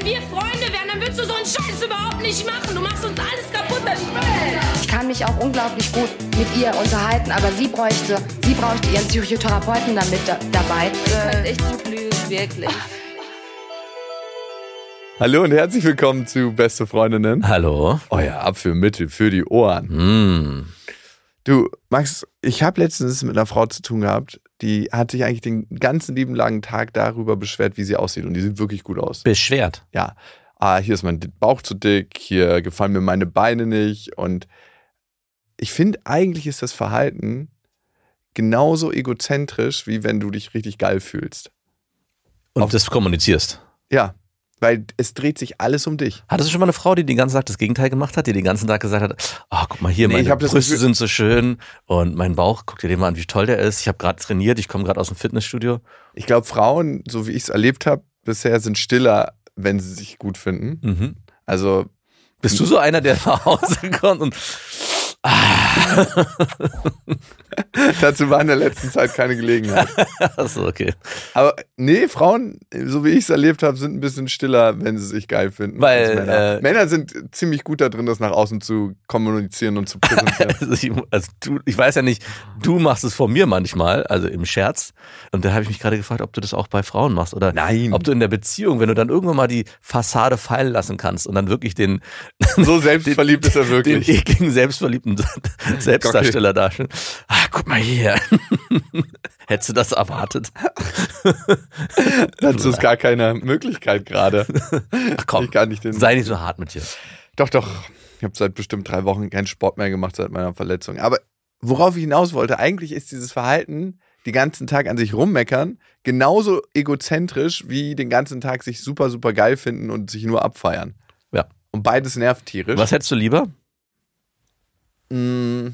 Wenn wir Freunde wären, dann würdest du so einen Scheiß überhaupt nicht machen. Du machst uns alles kaputt, das. Ich kann mich auch unglaublich gut mit ihr unterhalten, aber sie bräuchte, sie bräuchte ihren Psychotherapeuten damit da, dabei. Du kannst echt gut lügen, wirklich. Hallo und herzlich willkommen zu Beste Freundinnen. Hallo. Euer Abführmittel für die Ohren. Mm. Du, Max, ich habe letztens mit einer Frau zu tun gehabt, die hat sich eigentlich den ganzen lieben langen Tag darüber beschwert, wie sie aussieht. Und die sieht wirklich gut aus. Beschwert. Ja. Ah, hier ist mein Bauch zu dick, hier gefallen mir meine Beine nicht. Und ich finde, eigentlich ist das Verhalten genauso egozentrisch, wie wenn du dich richtig geil fühlst. Und Auf- das kommunizierst. Ja. Weil es dreht sich alles um dich. Hattest du schon mal eine Frau, die den ganzen Tag das Gegenteil gemacht hat, die den ganzen Tag gesagt hat, oh, guck mal hier, Nee, meine Brüste sind so schön und mein Bauch, guck dir den mal an, wie toll der ist. Ich habe gerade trainiert, ich komme gerade aus dem Fitnessstudio. Ich glaube, Frauen, so wie ich es erlebt habe, bisher sind stiller, wenn sie sich gut finden. Mhm. Also Bist du so einer, der nach Hause kommt und dazu war in der letzten Zeit keine Gelegenheit. Achso, okay. Aber nee, Frauen, so wie ich es erlebt habe, sind ein bisschen stiller, wenn sie sich geil finden. Weil, als Männer. äh, Männer sind ziemlich gut da drin, das nach außen zu kommunizieren und zu präsentieren. Also ich, also du, ich weiß ja nicht, du machst es von mir manchmal, also im Scherz. Und da habe ich mich gerade gefragt, ob du das auch bei Frauen machst oder Nein. ob du in der Beziehung, wenn du dann irgendwann mal die Fassade fallen lassen kannst und dann wirklich den, so selbstverliebt ist er den wirklich. ekligen, selbstverliebten Selbstdarsteller darstellen. Ah, guck mal hier. Hättest du das erwartet? Dazu ist gar keine Möglichkeit gerade. Ach komm, nicht den. sei nicht so hart mit dir. Doch, doch. Ich habe seit bestimmt drei Wochen keinen Sport mehr gemacht seit meiner Verletzung. Aber worauf ich hinaus wollte, eigentlich ist dieses Verhalten, die ganzen Tag an sich rummeckern, genauso egozentrisch wie den ganzen Tag sich super, super geil finden und sich nur abfeiern. Ja. Und beides nervt tierisch. Was hättest du lieber? Mm.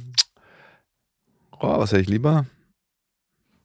Oh, was hätte ich lieber?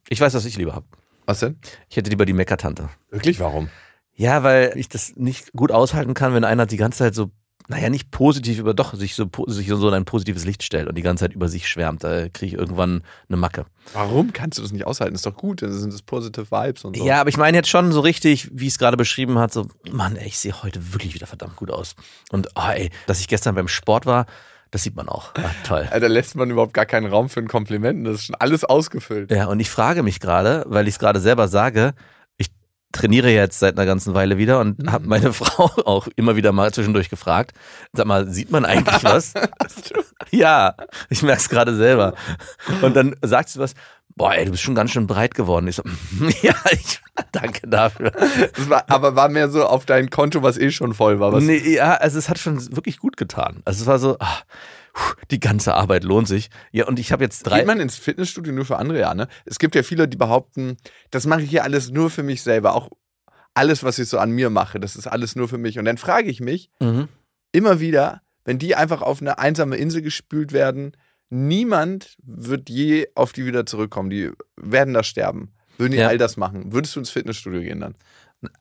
Ich weiß, was ich lieber habe. Was denn? Ich hätte lieber die Meckertante. Wirklich, warum? Ja, weil ich das nicht gut aushalten kann, wenn einer die ganze Zeit so, naja, nicht positiv über, doch, sich so, sich so in ein positives Licht stellt und die ganze Zeit über sich schwärmt. Da kriege ich irgendwann eine Macke. Warum kannst du das nicht aushalten? Ist doch gut, das sind das positive Vibes und so. Ja, aber ich meine jetzt schon so richtig, wie es gerade beschrieben hat, so, Mann, ey, ich sehe heute wirklich wieder verdammt gut aus. Und, oh, ey, dass ich gestern beim Sport war, das sieht man auch. Ah, toll. Da lässt man überhaupt gar keinen Raum für ein Kompliment. Das ist schon alles ausgefüllt. Ja, und ich frage mich gerade, weil ich es gerade selber sage, ich trainiere jetzt seit einer ganzen Weile wieder und habe meine Frau auch immer wieder mal zwischendurch gefragt, sag mal, sieht man eigentlich was? ja, ich merke es gerade selber. Und dann sagt sie was, boah, ey, du bist schon ganz schön breit geworden. Ich so, ja, ich, danke dafür. War, aber war mehr so auf dein Konto, was eh schon voll war. Was Nee, ja, also es hat schon wirklich gut getan. Also es war so, puh, die ganze Arbeit lohnt sich. Ja, und ich habe jetzt drei. Geht man ins Fitnessstudio nur für andere, ja, ne? Es gibt ja viele, die behaupten, das mache ich hier alles nur für mich selber. Auch alles, was ich so an mir mache, das ist alles nur für mich. Und dann frage ich mich Mhm. immer wieder, wenn die einfach auf eine einsame Insel gespült werden, niemand wird je auf die wieder zurückkommen. Die werden da sterben. Würden die Ja. all das machen? Würdest du ins Fitnessstudio gehen dann?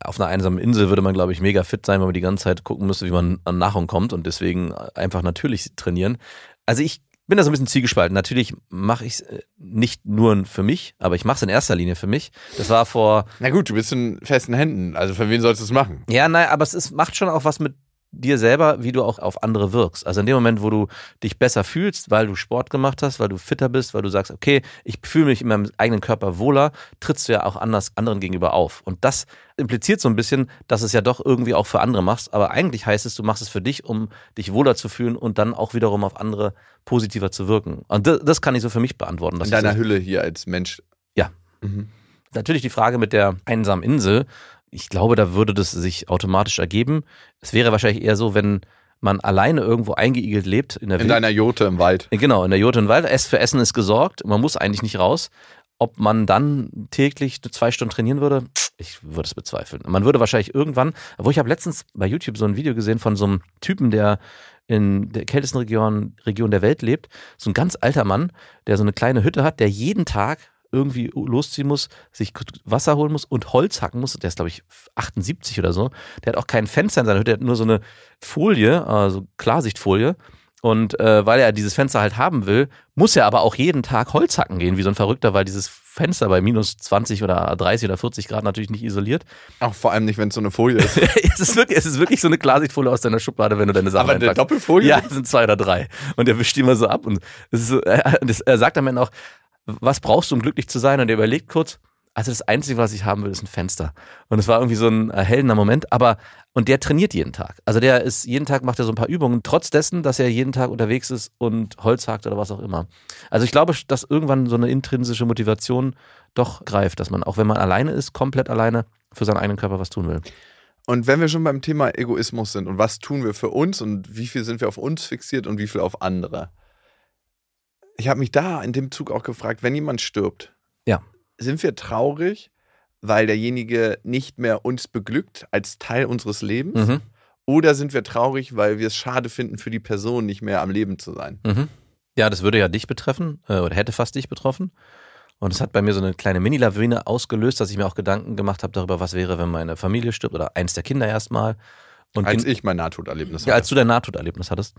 auf einer einsamen Insel würde man, glaube ich, mega fit sein, weil man die ganze Zeit gucken müsste, wie man an Nahrung kommt und deswegen einfach natürlich trainieren. Also ich bin da so ein bisschen zielgespalten. Natürlich mache ich es nicht nur für mich, aber ich mache es in erster Linie für mich. Das war vor, Na gut, du bist in festen Händen. Also für wen sollst du es machen? ja, nein, aber es ist, macht schon auch was mit dir selber, wie du auch auf andere wirkst. Also in dem Moment, wo du dich besser fühlst, weil du Sport gemacht hast, weil du fitter bist, weil du sagst, okay, ich fühle mich in meinem eigenen Körper wohler, trittst du ja auch anders anderen gegenüber auf. Und das impliziert so ein bisschen, dass es ja doch irgendwie auch für andere machst. Aber eigentlich heißt es, du machst es für dich, um dich wohler zu fühlen und dann auch wiederum auf andere positiver zu wirken. Und das, das kann ich so für mich beantworten. dass In deiner Hülle hier als Mensch. Ja. Mhm. Natürlich die Frage mit der einsamen Insel. Ich glaube, da würde das sich automatisch ergeben. Es wäre wahrscheinlich eher so, wenn man alleine irgendwo eingeigelt lebt in der In Wild- deiner Jote im Wald. Genau, in der Jurte und Wald. Ess für Essen ist gesorgt. Man muss eigentlich nicht raus. Ob man dann täglich zwei Stunden trainieren würde, ich würde es bezweifeln. Man würde wahrscheinlich irgendwann, wo ich habe letztens bei YouTube so ein Video gesehen von so einem Typen, der in der kältesten Region, Region der Welt lebt. So ein ganz alter Mann, der so eine kleine Hütte hat, der jeden Tag irgendwie losziehen muss, sich Wasser holen muss und Holz hacken muss. Der ist, glaube ich, 78 oder so. Der hat auch kein Fenster in seiner Hütte, der hat nur so eine Folie, also Klarsichtfolie. Und äh, weil er dieses Fenster halt haben will, muss er aber auch jeden Tag Holz hacken gehen, wie so ein Verrückter, weil dieses Fenster bei minus 20 oder 30 oder 40 Grad natürlich nicht isoliert. Auch vor allem nicht, wenn es so eine Folie ist. es, ist wirklich, es ist wirklich so eine Klarsichtfolie aus deiner Schublade, wenn du deine Sachen Aber eine einpackst. Doppelfolie? Ja, es sind zwei oder drei. Und er wischt die immer so ab. Und es ist so, er, das- er sagt am Ende auch, was brauchst du, um glücklich zu sein? Und er überlegt kurz, also das Einzige, was ich haben will, ist ein Fenster. Und es war irgendwie so ein erhellender Moment. Aber, und der trainiert jeden Tag. Also der ist, jeden Tag macht er so ein paar Übungen, trotz dessen, dass er jeden Tag unterwegs ist und Holz hakt oder was auch immer. Also ich glaube, dass irgendwann so eine intrinsische Motivation doch greift, dass man, auch wenn man alleine ist, komplett alleine, für seinen eigenen Körper was tun will. Und wenn wir schon beim Thema Egoismus sind und was tun wir für uns und wie viel sind wir auf uns fixiert und wie viel auf andere. Ich habe mich da in dem Zug auch gefragt, wenn jemand stirbt. Sind wir traurig, weil derjenige nicht mehr uns beglückt als Teil unseres Lebens? Mhm. Oder sind wir traurig, weil wir es schade finden, für die Person nicht mehr am Leben zu sein? Mhm. Ja, das würde ja dich betreffen äh, oder hätte fast dich betroffen. Und es hat bei mir so eine kleine Mini-Lawine ausgelöst, dass ich mir auch Gedanken gemacht habe darüber, was wäre, wenn meine Familie stirbt oder eins der Kinder erstmal. Und Als ich mein Nahtoderlebnis ja, als du dein Nahtoderlebnis hattest.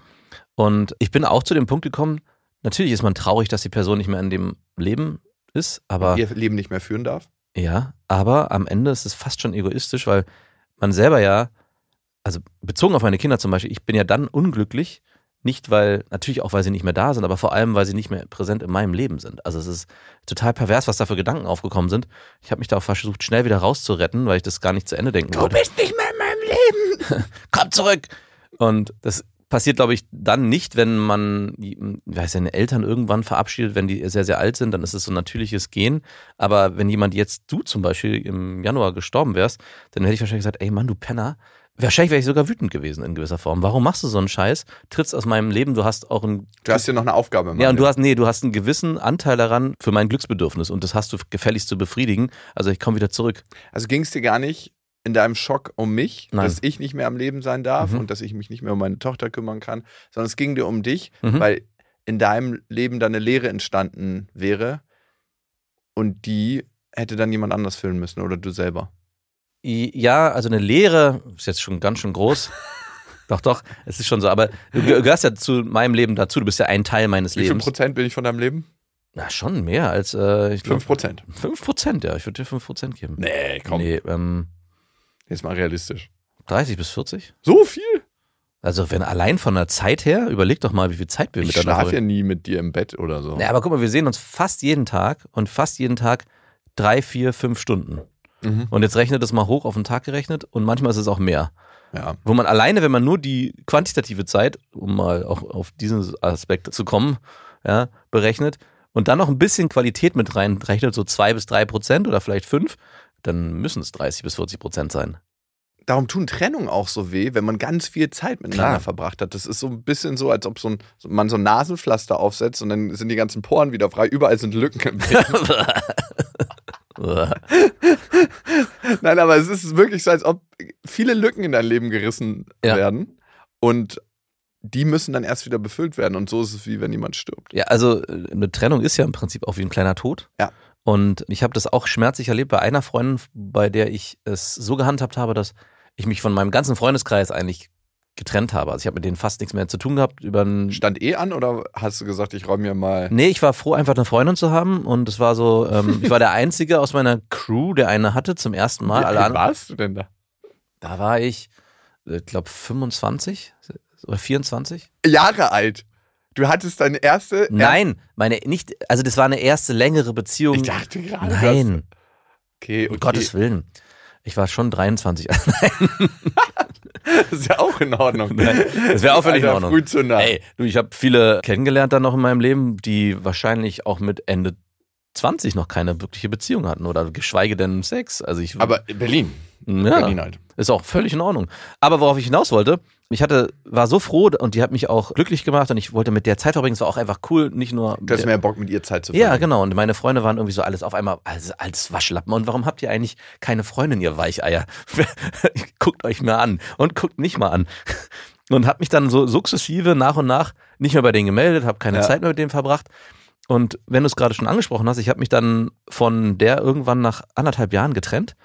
Und ich bin auch zu dem Punkt gekommen, natürlich ist man traurig, dass die Person nicht mehr in dem Leben ist, aber ihr Leben nicht mehr führen darf. ja, aber am Ende ist es fast schon egoistisch, weil man selber ja, also bezogen auf meine Kinder zum Beispiel, ich bin ja dann unglücklich, nicht weil, natürlich auch weil sie nicht mehr da sind, aber vor allem, weil sie nicht mehr präsent in meinem Leben sind. Also es ist total pervers, was da für Gedanken aufgekommen sind. Ich habe mich da auch versucht, schnell wieder rauszuretten, weil ich das gar nicht zu Ende denken wollte. bist nicht mehr in meinem Leben. Komm zurück! Und das passiert, glaube ich, dann nicht, wenn man ich weiß, seine Eltern irgendwann verabschiedet, wenn die sehr, sehr alt sind, dann ist es so ein natürliches Gehen. Aber wenn jemand jetzt, du zum Beispiel, im Januar gestorben wärst, dann hätte ich wahrscheinlich gesagt, ey Mann, du Penner. Wahrscheinlich wäre ich sogar wütend gewesen in gewisser Form. Warum machst du so einen Scheiß? Trittst aus meinem Leben, du hast auch einen. Du hast hier noch eine Aufgabe. Ja, und du Mann. hast, nee, du hast einen gewissen Anteil daran für mein Glücksbedürfnis und das hast du gefälligst zu befriedigen. Also ich komme wieder zurück. Also ging es dir gar nicht in deinem Schock um mich, Nein. dass ich nicht mehr am Leben sein darf Mhm. und dass ich mich nicht mehr um meine Tochter kümmern kann, sondern es ging dir um dich, Mhm. weil in deinem Leben dann eine Leere entstanden wäre und die hätte dann jemand anders füllen müssen oder du selber. Ja, also eine Lehre ist jetzt schon ganz schön groß. doch, doch, es ist schon so. Aber du ge- gehörst ja zu meinem Leben dazu. Du bist ja ein Teil meines Wie viel Lebens. Prozent bin ich von deinem Leben? Na, schon mehr als, äh, ich Fünf glaube, Prozent. fünf Prozent, ja. Ich würde dir fünf Prozent geben. Nee, komm. Nee, ähm, Jetzt mal realistisch. 30 bis 40? So viel? Also, wenn allein von der Zeit her, überleg doch mal, wie viel Zeit wir Ich miteinander schlafe ja nie mit dir im Bett oder so. Ja, aber guck mal, wir sehen uns fast jeden Tag und fast jeden Tag drei, vier, fünf Stunden. Mhm. Und jetzt rechnet das mal hoch auf den Tag gerechnet und manchmal ist es auch mehr. Ja. Wo man alleine, wenn man nur die quantitative Zeit, um mal auch auf diesen Aspekt zu kommen, ja, berechnet und dann noch ein bisschen Qualität mit reinrechnet, so zwei bis drei Prozent oder vielleicht fünf, dann müssen es 30 bis 40 Prozent sein. Darum tun Trennungen auch so weh, wenn man ganz viel Zeit miteinander Klar. verbracht hat. Das ist so ein bisschen so, als ob so ein, man so ein Nasenpflaster aufsetzt und dann sind die ganzen Poren wieder frei. Überall sind Lücken im Bild. Nein, aber es ist wirklich so, als ob viele Lücken in dein Leben gerissen Ja. werden und die müssen dann erst wieder befüllt werden. Und so ist es wie wenn jemand stirbt. Ja, also äh, eine Trennung ist ja im Prinzip auch wie ein kleiner Tod. Ja. Und ich habe das auch schmerzlich erlebt bei einer Freundin, bei der ich es so gehandhabt habe, dass ich mich von meinem ganzen Freundeskreis eigentlich getrennt habe. Also ich habe mit denen fast nichts mehr zu tun gehabt über Stand eh an oder hast du gesagt, ich räume mir mal. Nee, ich war froh, einfach eine Freundin zu haben. Und es war so, ähm, ich war der Einzige aus meiner Crew, der eine hatte zum ersten Mal. wie anderen, warst du denn da? da war ich ich glaube 25 oder 24. Jahre alt. Du hattest deine erste. Nein, meine nicht, also das war eine erste längere Beziehung. Ich dachte gerade. Nein, Okay, okay. um Gottes Willen. Ich war schon 23. Das ist ja auch in Ordnung. Das wäre auch völlig in Ordnung. Früh zu nah. Ey, du, ich habe viele kennengelernt dann noch in meinem Leben, die wahrscheinlich auch mit Ende 20 noch keine wirkliche Beziehung hatten oder geschweige denn Sex. Also ich Aber Berlin. ja, Berlin halt. ist auch völlig in Ordnung. Aber worauf ich hinaus wollte, ich hatte, war so froh und die hat mich auch glücklich gemacht und ich wollte mit der Zeit verbringen. Es war auch einfach cool, nicht nur. Du hast mehr Bock, mit ihr Zeit zu ja, verbringen. genau. Und meine Freunde waren irgendwie so alles auf einmal als, als Waschlappen. Und warum habt ihr eigentlich keine Freundin, ihr Weicheier? guckt euch mal an und guckt nicht mal an. Und hab mich dann so sukzessive nach und nach nicht mehr bei denen gemeldet, habe keine Ja. Zeit mehr mit denen verbracht. Und wenn du es gerade schon angesprochen hast, ich habe mich dann von der irgendwann nach anderthalb Jahren getrennt.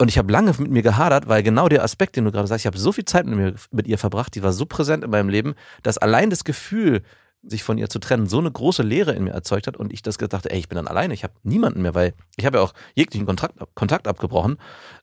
Und ich habe lange mit mir gehadert, weil genau der Aspekt, den du gerade sagst, ich habe so viel Zeit mit, mir, mit ihr verbracht, die war so präsent in meinem Leben, dass allein das Gefühl, sich von ihr zu trennen, so eine große Leere in mir erzeugt hat und ich das gedacht, ey, ich bin dann alleine, ich habe niemanden mehr, weil ich habe ja auch jeglichen Kontakt, Kontakt abgebrochen.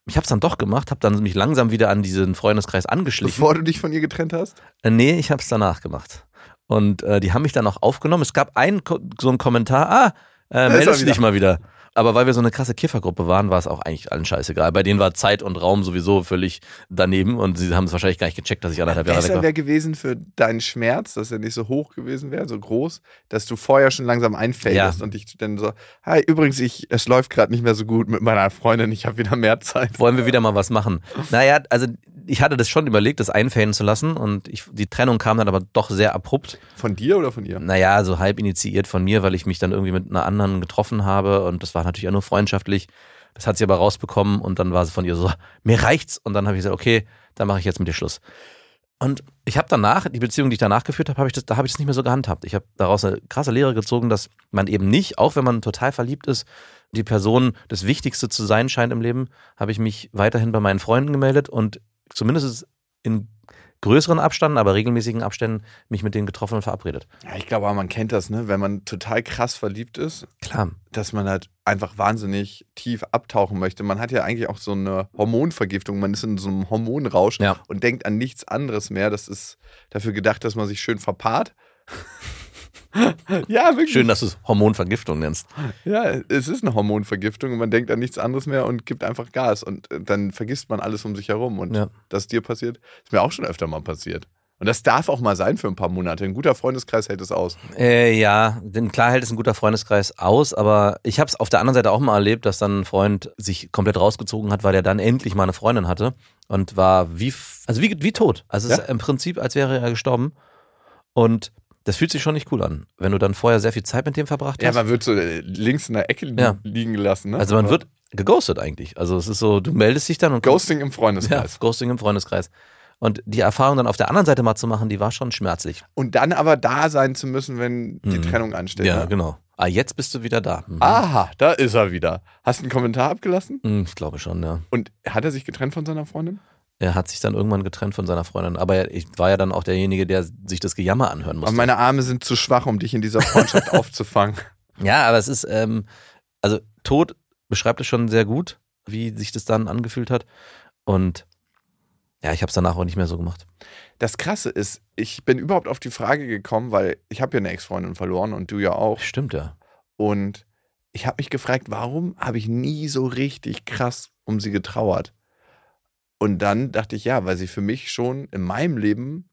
Ich habe es dann doch gemacht, habe dann mich langsam wieder an diesen Freundeskreis angeschlichen. Bevor du dich von ihr getrennt hast? Äh, Nee, ich habe es danach gemacht. Und äh, die haben mich dann auch aufgenommen. Es gab einen, so einen Kommentar, ah, äh, meldest du dich mal wieder. Aber weil wir so eine krasse Kiffergruppe waren, war es auch eigentlich allen scheißegal. Bei denen war Zeit und Raum sowieso völlig daneben und sie haben es wahrscheinlich gar nicht gecheckt, dass ich anderthalb Jahre weg Besser war. wäre gewesen für deinen Schmerz, dass er nicht so hoch gewesen wäre, so groß, dass du vorher schon langsam einfällst Ja. und dich dann so, hi, übrigens, ich, es läuft gerade nicht mehr so gut mit meiner Freundin, ich habe wieder mehr Zeit. Wollen wir wieder mal was machen? Naja, also ich hatte das schon überlegt, das einfäden zu lassen und ich, die Trennung kam dann aber doch sehr abrupt. Von dir oder von ihr? Naja, so halb initiiert von mir, weil ich mich dann irgendwie mit einer anderen getroffen habe und das war natürlich auch nur freundschaftlich. Das hat sie aber rausbekommen und dann war sie von ihr so, mir reicht's. Und dann habe ich gesagt, okay, dann mache ich jetzt mit dir Schluss. Und ich habe danach, die Beziehung, die ich danach geführt habe, hab ich das, da habe ich das nicht mehr so gehandhabt. Ich habe daraus eine krasse Lehre gezogen, dass man eben nicht, auch wenn man total verliebt ist, die Person das Wichtigste zu sein scheint im Leben, habe ich mich weiterhin bei meinen Freunden gemeldet und zumindest in größeren Abständen, aber regelmäßigen Abständen mich mit denen getroffen und verabredet. Ja, ich glaube, man kennt das, ne? wenn man total krass verliebt ist, Klar. dass man halt einfach wahnsinnig tief abtauchen möchte. Man hat ja eigentlich auch so eine Hormonvergiftung, man ist in so einem Hormonrausch Ja. und denkt an nichts anderes mehr. Das ist dafür gedacht, dass man sich schön verpaart. ja, wirklich. Schön, dass du es Hormonvergiftung nennst. Ja, es ist eine Hormonvergiftung und man denkt an nichts anderes mehr und gibt einfach Gas und äh, dann vergisst man alles um sich herum. Und Ja. das dir passiert, ist mir auch schon öfter mal passiert. Und das darf auch mal sein für ein paar Monate. Ein guter Freundeskreis hält es aus. Äh, ja, denn klar hält es ein guter Freundeskreis aus, aber ich habe es auf der anderen Seite auch mal erlebt, dass dann ein Freund sich komplett rausgezogen hat, weil er dann endlich mal eine Freundin hatte und war wie, also wie, wie tot. Also Ja. im Prinzip, als wäre er gestorben. Und das fühlt sich schon nicht cool an, wenn du dann vorher sehr viel Zeit mit dem verbracht Ja, hast. man wird so äh, links in der Ecke li Ja. liegen gelassen. Ne? also man wird geghostet eigentlich. Also es ist so, du meldest dich dann und Ghosting im ja, Freundeskreis. Ghosting im Freundeskreis. Und die Erfahrung dann auf der anderen Seite mal zu machen, die war schon schmerzlich. Und dann aber da sein zu müssen, wenn die Mhm. Trennung ansteht. Ja, ne? genau. Ah, jetzt bist du wieder da. Mhm. Aha, da ist er wieder. Hast du einen Kommentar abgelassen? Hm, Ich glaube schon, ja. Und hat er sich getrennt von seiner Freundin? Er hat sich dann irgendwann getrennt von seiner Freundin. Aber ich war ja dann auch derjenige, der sich das Gejammer anhören Aber musste. meine Arme sind zu schwach, um dich in dieser Freundschaft aufzufangen. ja, aber es ist, ähm, also Tod beschreibt es schon sehr gut, wie sich das dann angefühlt hat. Und ja, ich habe es danach auch nicht mehr so gemacht. Das Krasse ist, ich bin überhaupt auf die Frage gekommen, weil ich habe ja eine Ex-Freundin verloren und du ja auch. Stimmt ja. Und ich habe mich gefragt, warum habe ich nie so richtig krass um sie getrauert? Und dann dachte ich, ja, weil sie für mich schon in meinem Leben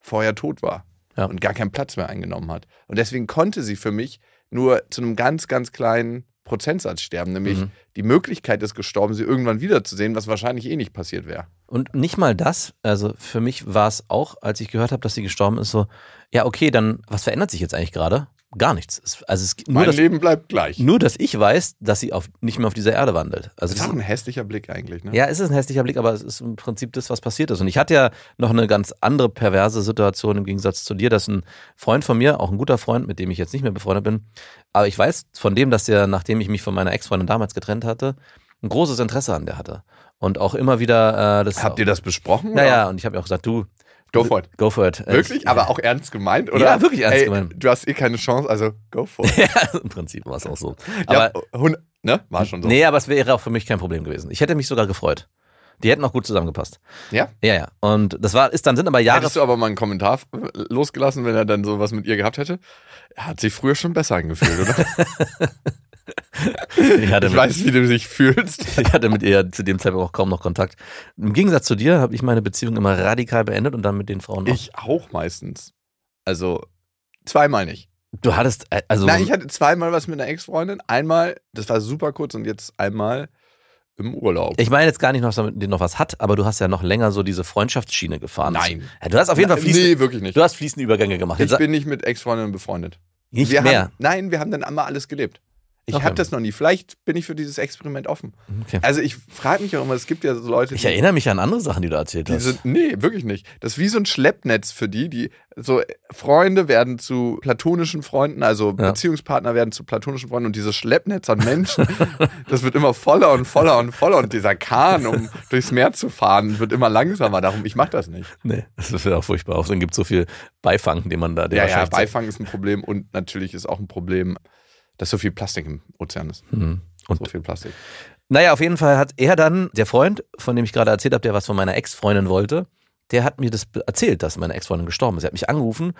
vorher tot war Ja. und gar keinen Platz mehr eingenommen hat. Und deswegen konnte sie für mich nur zu einem ganz, ganz kleinen Prozentsatz sterben, nämlich Mhm. die Möglichkeit ist gestorben, sie irgendwann wiederzusehen, was wahrscheinlich eh nicht passiert wäre. Und nicht mal das, also für mich war es auch, als ich gehört habe, dass sie gestorben ist, so, ja, okay, dann, was verändert sich jetzt eigentlich gerade? Gar nichts. Es, also es, nur, Mein dass, Leben bleibt gleich. nur, dass ich weiß, dass sie auf, nicht mehr auf dieser Erde wandelt. Also Das ist auch ein hässlicher Blick eigentlich. Ne? Ja, es ist ein hässlicher Blick, aber es ist im Prinzip das, was passiert ist. Und ich hatte ja noch eine ganz andere perverse Situation im Gegensatz zu dir, dass ein Freund von mir, auch ein guter Freund, mit dem ich jetzt nicht mehr befreundet bin, aber ich weiß von dem, dass der, nachdem ich mich von meiner Ex-Freundin damals getrennt hatte, ein großes Interesse an der hatte. Und auch immer wieder äh, das. Habt ihr das besprochen? Naja, und ich habe ja auch gesagt, du, Go for it. go for it. Wirklich? Ich, Aber auch ernst gemeint? Oder? Ja, wirklich ernst Ey, gemeint. Du hast eh keine Chance, also go for it. ja, im Prinzip war es auch so. ja, Aber hund- ne? War schon so. Nee, aber es wäre auch für mich kein Problem gewesen. Ich hätte mich sogar gefreut. Die hätten auch gut zusammengepasst. Ja? Ja, ja. Und das war, ist dann sind aber Jahre. Hättest du aber mal einen Kommentar losgelassen, wenn er dann sowas mit ihr gehabt hätte? Hat sich früher schon besser angefühlt, oder? ich, ich mit, weiß, wie du dich fühlst. ich hatte mit ihr zu dem Zeitpunkt auch kaum noch Kontakt. Im Gegensatz zu dir habe ich meine Beziehung immer radikal beendet und dann mit den Frauen auch. Ich auch meistens. Also zweimal nicht. Du hattest, äh, also. Nein, ich hatte zweimal was mit einer Ex-Freundin. Einmal, das war super kurz und jetzt einmal im Urlaub. Ich meine jetzt gar nicht, dass man mit denen noch was hat, aber du hast ja noch länger so diese Freundschaftsschiene gefahren. Nein. Du hast auf jeden Fall fließend, Nee, wirklich nicht. du hast fließende Übergänge gemacht. Ich Jetzt, bin nicht mit Ex-Freundinnen befreundet. nicht wir mehr. Haben, nein, wir haben dann einmal alles gelebt. Ich Okay. habe das noch nie. Vielleicht bin ich für dieses Experiment offen. Okay. Also ich frage mich auch immer, es gibt ja so Leute, Ich erinnere mich an andere Sachen, die du erzählt die hast. sind, nee, wirklich nicht. Das ist wie so ein Schleppnetz für die, die so Freunde werden zu platonischen Freunden, also Ja. Beziehungspartner werden zu platonischen Freunden und dieses Schleppnetz an Menschen, das wird immer voller und voller und voller und dieser Kahn, um durchs Meer zu fahren, wird immer langsamer. Darum, ich mache das nicht. nee, das ist ja auch furchtbar. Außerdem gibt es so viel Beifang, den man da. Der Ja, ja, Beifang ist ein Problem und natürlich ist auch ein Problem, dass so viel Plastik im Ozean ist. Hm. Und So viel Plastik. Naja, auf jeden Fall hat er dann, der Freund, von dem ich gerade erzählt habe, der was von meiner Ex-Freundin wollte, der hat mir das erzählt, dass meine Ex-Freundin gestorben ist. Er hat mich angerufen,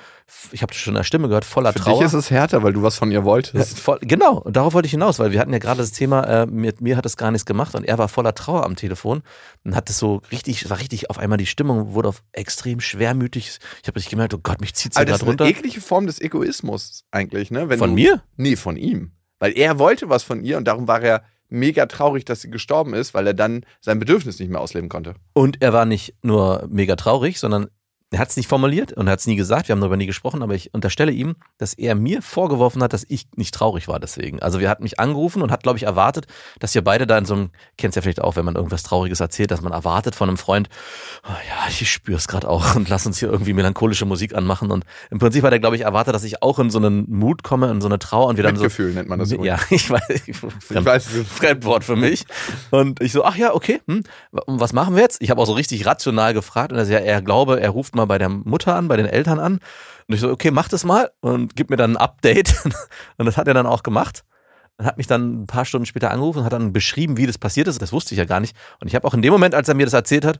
ich habe das schon in der Stimme gehört, voller Für Trauer. dich ist es härter, weil du was von ihr Ja, wolltest. voll, genau, und darauf wollte ich hinaus, weil wir hatten ja gerade das Thema, äh, mit mir hat es gar nichts gemacht und er war voller Trauer am Telefon und hat es so richtig, war richtig auf einmal die Stimmung wurde auf extrem schwermütig. Ich habe richtig gemerkt, oh Gott, mich zieht's hier Aber das gerade ist eine runter. eklige Form des Egoismus eigentlich, ne? Wenn Von du, mir? Nee, von ihm. Weil er wollte was von ihr und darum war er mega traurig, dass sie gestorben ist, weil er dann sein Bedürfnis nicht mehr ausleben konnte. Und er war nicht nur mega traurig, sondern er hat es nicht formuliert und er hat es nie gesagt, wir haben darüber nie gesprochen, aber ich unterstelle ihm, dass er mir vorgeworfen hat, dass ich nicht traurig war deswegen. Also er hat mich angerufen und hat, glaube ich, erwartet, dass wir beide da in so einem, kennst ja vielleicht auch, wenn man irgendwas Trauriges erzählt, dass man erwartet von einem Freund, oh ja, ich spüre es gerade auch und lass uns hier irgendwie melancholische Musik anmachen. Und im Prinzip hat er, glaube ich, erwartet, dass ich auch in so einen Mut komme, in so eine Trauer und wir dann so. Mitgefühl nennt man das übrigens. Ja, ich weiß. Ich, Ich weiß, Fremdwort für mich. Und ich so, ach ja, okay, hm, und was machen wir jetzt? Ich habe auch so richtig rational gefragt und er, so, ja, er glaube, er ruft mal bei der Mutter an, bei den Eltern an. Und ich so, okay, mach das mal und gib mir dann ein Update. Und das hat er dann auch gemacht. Und hat mich dann ein paar Stunden später angerufen und hat dann beschrieben, wie das passiert ist. Das wusste ich ja gar nicht. Und ich habe auch in dem Moment, als er mir das erzählt hat,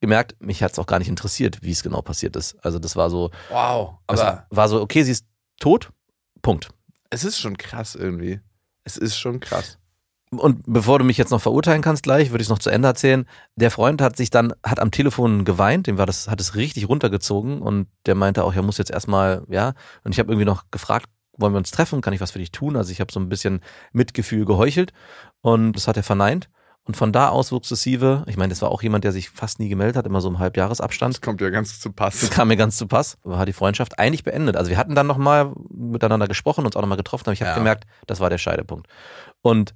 gemerkt, mich hat es auch gar nicht interessiert, wie es genau passiert ist. Also das war so, Wow. Aber war so, okay, sie ist tot. Punkt. es ist schon krass irgendwie. Es ist schon krass. Und bevor du mich jetzt noch verurteilen kannst gleich, würde ich es noch zu Ende erzählen. Der Freund hat sich dann, hat am Telefon geweint, dem war das, hat es richtig runtergezogen und der meinte auch, er muss jetzt erstmal, ja. Und ich habe irgendwie noch gefragt, wollen wir uns treffen? Kann ich was für dich tun? Also ich habe so ein bisschen Mitgefühl geheuchelt und das hat er verneint. Und von da aus sukzessive, ich meine, das war auch jemand, der sich fast nie gemeldet hat, immer so im Halbjahresabstand. Das kommt ja ganz zu Pass. Das kam mir ganz zu Pass, war die Freundschaft eigentlich beendet. Also wir hatten dann nochmal miteinander gesprochen, uns auch nochmal getroffen, aber ich habe Ja. gemerkt, das war der Scheidepunkt. Und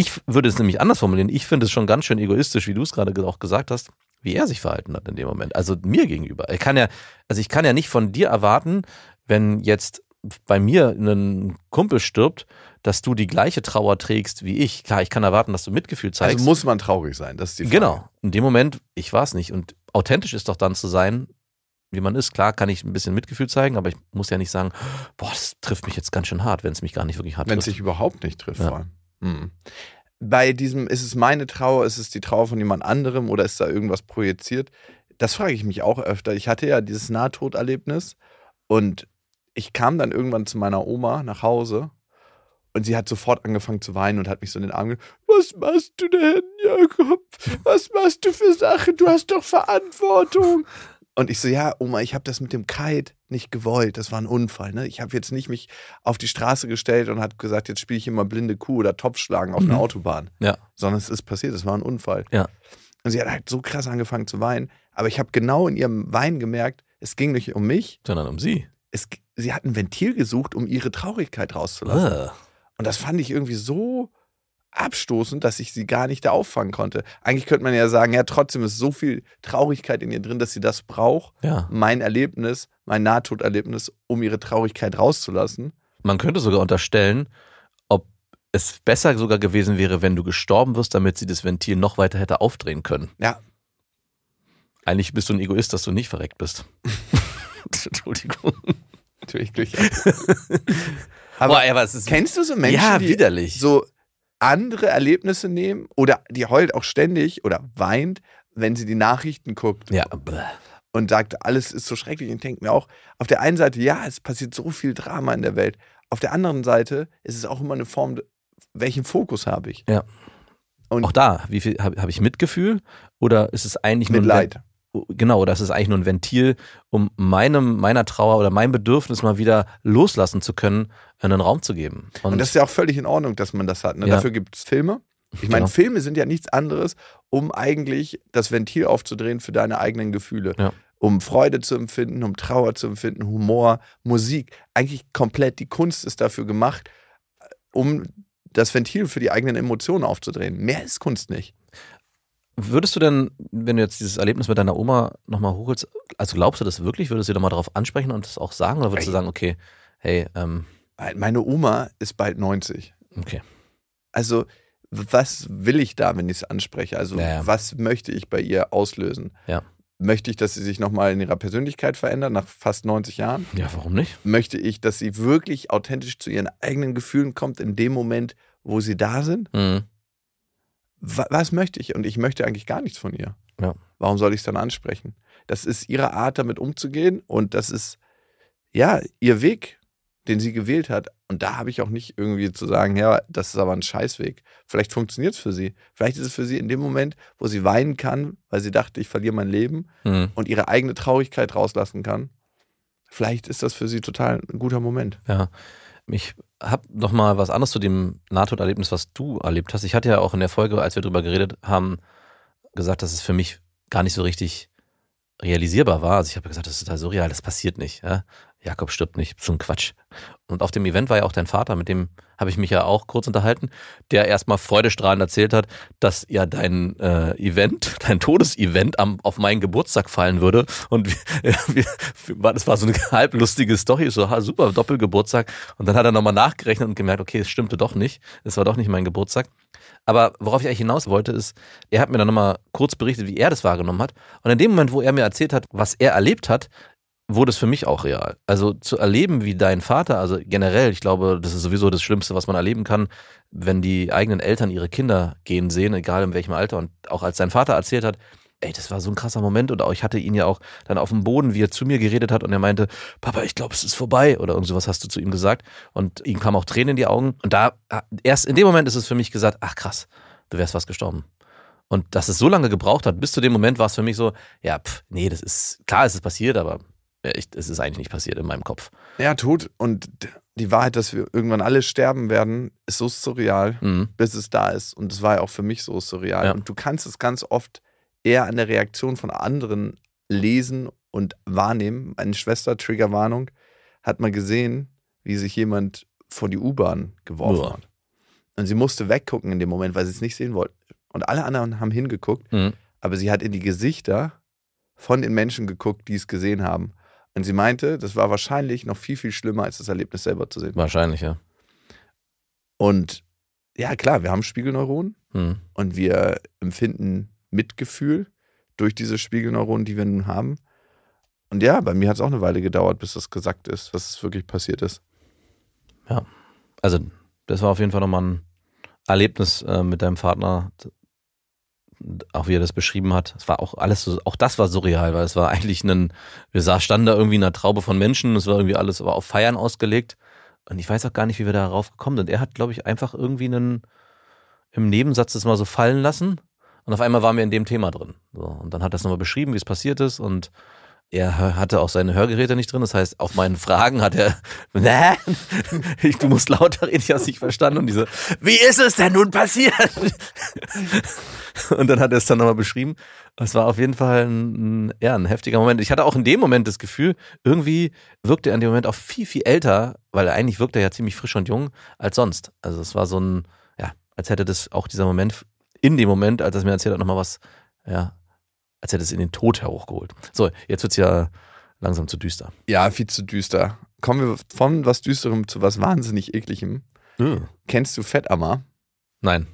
ich würde es nämlich anders formulieren. Ich finde es schon ganz schön egoistisch, wie du es gerade auch gesagt hast, wie er sich verhalten hat in dem Moment. Also mir gegenüber. Ich kann ja, also ich kann ja nicht von dir erwarten, wenn jetzt bei mir ein Kumpel stirbt, dass du die gleiche Trauer trägst wie ich. Klar, ich kann erwarten, dass du Mitgefühl zeigst. Also muss man traurig sein, das ist die Frage. Genau. In dem Moment, ich war es nicht. Und authentisch ist doch dann zu sein, wie man ist. Klar kann ich ein bisschen Mitgefühl zeigen, aber ich muss ja nicht sagen, boah, das trifft mich jetzt ganz schön hart, wenn es mich gar nicht wirklich hart Wenn es trifft. sich überhaupt nicht trifft, Ja. vor allem. Hm. Bei diesem, ist es meine Trauer, ist es die Trauer von jemand anderem oder ist da irgendwas projiziert? Das frage ich mich auch öfter. Ich hatte ja dieses Nahtoderlebnis und ich kam dann irgendwann zu meiner Oma nach Hause und sie hat sofort angefangen zu weinen und hat mich so in den Arm genommen. Was machst du denn, Jakob? Was machst du für Sachen? Du hast doch Verantwortung. Und ich so, ja, Oma, ich habe das mit dem Kite nicht gewollt. Das war ein Unfall. Ne? Ich habe jetzt nicht mich auf die Straße gestellt und hat gesagt, jetzt spiele ich immer blinde Kuh oder Topfschlagen auf Mhm. einer Autobahn. Ja. Sondern es ist passiert, es war ein Unfall. Ja. Und sie hat halt so krass angefangen zu weinen. Aber ich habe genau in ihrem Weinen gemerkt, es ging nicht um mich. Sondern um sie. Es, sie hat ein Ventil gesucht, um ihre Traurigkeit rauszulassen. Ah. Und das fand ich irgendwie so abstoßend, dass ich sie gar nicht da auffangen konnte. Eigentlich könnte man ja sagen, ja, trotzdem ist so viel Traurigkeit in ihr drin, dass sie das braucht. Ja. Mein Erlebnis, mein Nahtoderlebnis, um ihre Traurigkeit rauszulassen. Man könnte sogar unterstellen, ob es besser sogar gewesen wäre, wenn du gestorben wirst, damit sie das Ventil noch weiter hätte aufdrehen können. Ja. Eigentlich bist du ein Egoist, dass du nicht verreckt bist. Entschuldigung. Natürlich glücklich. Aber, Aber aber es ist kennst du so Menschen, ja, die widerlich. so andere Erlebnisse nehmen oder die heult auch ständig oder weint, wenn sie die Nachrichten guckt Ja, bäh. Und sagt, alles ist so schrecklich. Und ich denke mir auch, auf der einen Seite, ja, es passiert so viel Drama in der Welt. Auf der anderen Seite ist es auch immer eine Form, welchen Fokus habe ich? Ja. Und auch da, wie viel habe hab ich Mitgefühl oder ist es eigentlich nur Mitleid. Genau, oder ist eigentlich nur ein Ventil, um meinem, meiner Trauer oder mein Bedürfnis mal wieder loslassen zu können, einen Raum zu geben. Und, das ist ja auch völlig in Ordnung, dass man das hat. Ne? Ja. Dafür gibt es Filme. Ich meine, Genau. Filme sind ja nichts anderes, um eigentlich das Ventil aufzudrehen für deine eigenen Gefühle. Ja. Um Freude zu empfinden, um Trauer zu empfinden, Humor, Musik. Eigentlich komplett die Kunst ist dafür gemacht, um das Ventil für die eigenen Emotionen aufzudrehen. Mehr ist Kunst nicht. Würdest du denn, wenn du jetzt dieses Erlebnis mit deiner Oma nochmal hochholst, also glaubst du das wirklich? Würdest du da mal darauf ansprechen und das auch sagen? Oder würdest du sagen, okay, hey, ähm, Meine Oma ist bald 90. okay. Also, was will ich da, wenn ich es anspreche? Also, Ja, ja. was möchte ich bei ihr auslösen? Ja. Möchte ich, dass sie sich nochmal in ihrer Persönlichkeit verändert nach fast 90 Jahren? Ja, warum nicht? Möchte ich, dass sie wirklich authentisch zu ihren eigenen Gefühlen kommt in dem Moment, wo sie da sind? Mhm. Wa- Was möchte ich? Und ich möchte eigentlich gar nichts von ihr. Ja. Warum soll ich es dann ansprechen? Das ist ihre Art, damit umzugehen und das ist, ja, ihr Weg, den sie gewählt hat. Und da habe ich auch nicht irgendwie zu sagen, ja, das ist aber ein Scheißweg. Vielleicht funktioniert es für sie. Vielleicht ist es für sie in dem Moment, wo sie weinen kann, weil sie dachte, ich verliere mein Leben Mhm. und ihre eigene Traurigkeit rauslassen kann. Vielleicht ist das für sie total ein guter Moment. Ja. Ich habe noch mal was anderes zu dem Nahtoderlebnis, was du erlebt hast. Ich hatte ja auch in der Folge, als wir drüber geredet haben, gesagt, dass es für mich gar nicht so richtig realisierbar war. Also ich habe gesagt, das ist total surreal, das passiert nicht. Ja? Jakob stirbt nicht, so ein Quatsch. Und auf dem Event war ja auch dein Vater, mit dem habe ich mich ja auch kurz unterhalten, der erstmal freudestrahlend erzählt hat, dass ja dein äh, Event, dein Todesevent am, auf meinen Geburtstag fallen würde. Und wir, wir, war- das war so eine halblustige Story, so super Doppelgeburtstag. Und dann hat er nochmal nachgerechnet und gemerkt, okay, es stimmte doch nicht. Es war doch nicht mein Geburtstag. Aber worauf ich eigentlich hinaus wollte, ist, er hat mir dann nochmal kurz berichtet, wie er das wahrgenommen hat. Und in dem Moment, wo er mir erzählt hat, was er erlebt hat, wurde es für mich auch real. Also zu erleben, wie dein Vater, also generell, ich glaube, das ist sowieso das Schlimmste, was man erleben kann, wenn die eigenen Eltern ihre Kinder gehen sehen, egal in welchem Alter. Und auch als dein Vater erzählt hat, ey, das war so ein krasser Moment und auch ich hatte ihn ja auch dann auf dem Boden, wie er zu mir geredet hat und er meinte, Papa, ich glaube, es ist vorbei oder irgend sowas hast du zu ihm gesagt und ihm kamen auch Tränen in die Augen und da, erst in dem Moment ist es für mich gesagt, ach krass, du wärst fast gestorben. Und dass es so lange gebraucht hat, bis zu dem Moment war es für mich so, ja, pff, nee, das ist, klar ist es passiert, aber es ist eigentlich nicht passiert in meinem Kopf. Ja, tot. Und die Wahrheit, dass wir irgendwann alle sterben werden, ist so surreal. Mhm. bis es da ist. Und es war ja auch für mich so surreal. Ja. Und du kannst es ganz oft eher an der Reaktion von anderen lesen und wahrnehmen. Meine Schwester, Triggerwarnung, hat mal gesehen, wie sich jemand vor die U-Bahn geworfen Uah. hat. Und sie musste weggucken in dem Moment, weil sie es nicht sehen wollte. Und alle anderen haben hingeguckt, Mhm. aber sie hat in die Gesichter von den Menschen geguckt, die es gesehen haben. Und sie meinte, das war wahrscheinlich noch viel, viel schlimmer, als das Erlebnis selber zu sehen. Wahrscheinlich, ja. Und ja, klar, wir haben Spiegelneuronen. Mhm. und wir empfinden Mitgefühl durch diese Spiegelneuronen, die wir nun haben. Und ja, bei mir hat es auch eine Weile gedauert, bis das gesagt ist, es wirklich passiert ist. Also, das war auf jeden Fall nochmal ein Erlebnis äh, mit deinem Partner, auch wie er das beschrieben hat. Es war auch alles auch das war surreal, weil es war eigentlich ein, wir standen da irgendwie in einer Traube von Menschen, es war irgendwie alles aber auf Feiern ausgelegt. Und ich weiß auch gar nicht, wie wir darauf gekommen sind. Er hat, glaube ich, einfach irgendwie einen, im Nebensatz das mal so fallen lassen. Und auf einmal waren wir in dem Thema drin. So, und dann hat er es nochmal beschrieben, wie es passiert ist. Und er hatte auch seine Hörgeräte nicht drin. Das heißt, auf meinen Fragen hat er, ich, du musst lauter reden, ich habe es nicht verstanden. Und diese, wie ist es denn nun passiert? Und dann hat er es dann nochmal beschrieben. Es war auf jeden Fall ein, ein, ja, ein heftiger Moment. Ich hatte auch in dem Moment das Gefühl, irgendwie wirkte er in dem Moment auch viel, viel älter, weil er eigentlich wirkte er ja ziemlich frisch und jung als sonst. Also es war so ein, ja, als hätte das auch dieser Moment, in dem Moment, als er es mir erzählt hat, nochmal was, ja, als hätte es in den Tod hochgeholt. So, jetzt wird's ja langsam zu düster. Ja, viel zu düster. Kommen wir von was Düsterem zu was wahnsinnig Ekligem. Kennst du Fettammer? Nein.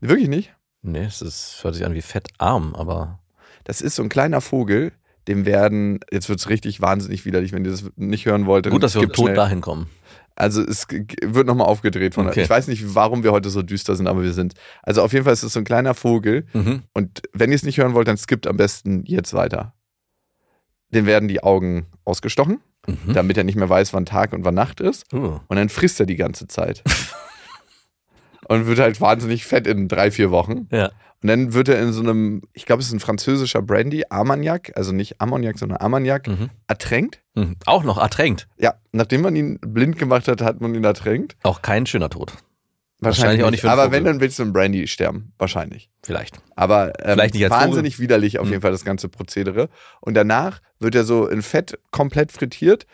Wirklich nicht? Nee, es ist, hört sich an wie fettarm, aber Das ist so ein kleiner Vogel, dem werden, jetzt wird es richtig wahnsinnig widerlich, wenn ihr das nicht hören wollt. gut, dass wir tot dahin kommen. Also es wird nochmal aufgedreht von. Okay. Ich weiß nicht, warum wir heute so düster sind, aber wir sind. Also auf jeden Fall ist es so ein kleiner Vogel. Mhm. Und wenn ihr es nicht hören wollt, dann skippt am besten jetzt weiter. Dem werden die Augen ausgestochen, Mhm. damit er nicht mehr weiß, wann Tag und wann Nacht ist. Uh. Und dann frisst er die ganze Zeit. und wird halt wahnsinnig fett in drei, vier Wochen. Ja. Und dann wird er in so einem, ich glaube, es ist ein französischer Brandy, Armagnac, also nicht Ammoniak, sondern Armagnac, Mhm. ertränkt. Mhm. Auch noch ertränkt. Ja, nachdem man ihn blind gemacht hat, hat man ihn ertränkt. Auch kein schöner Tod. Wahrscheinlich, Wahrscheinlich auch nicht für Aber Vogel. wenn, dann willst du im Brandy sterben. Wahrscheinlich. Vielleicht. Aber ähm, Vielleicht nicht als wahnsinnig widerlich auf Mhm. jeden Fall das ganze Prozedere. Und danach wird er so in Fett komplett frittiert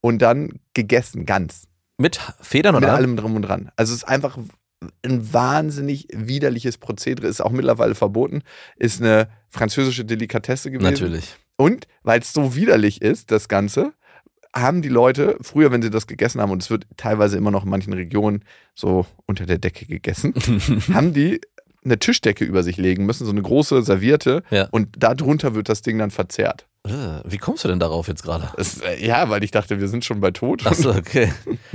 und dann gegessen, ganz. Mit Federn Mit oder? allem drum und dran. Also es ist einfach ein wahnsinnig widerliches Prozedere, ist auch mittlerweile verboten, ist eine französische Delikatesse gewesen. Natürlich. Und weil es so widerlich ist, das Ganze, haben die Leute früher, wenn sie das gegessen haben, und es wird teilweise immer noch in manchen Regionen so unter der Decke gegessen, haben die eine Tischdecke über sich legen müssen, so eine große Servierte, Ja. und darunter wird das Ding dann verzehrt. Äh, Wie kommst du denn darauf jetzt gerade? Äh, ja, weil ich dachte, wir sind schon bei Tod. Achso, okay.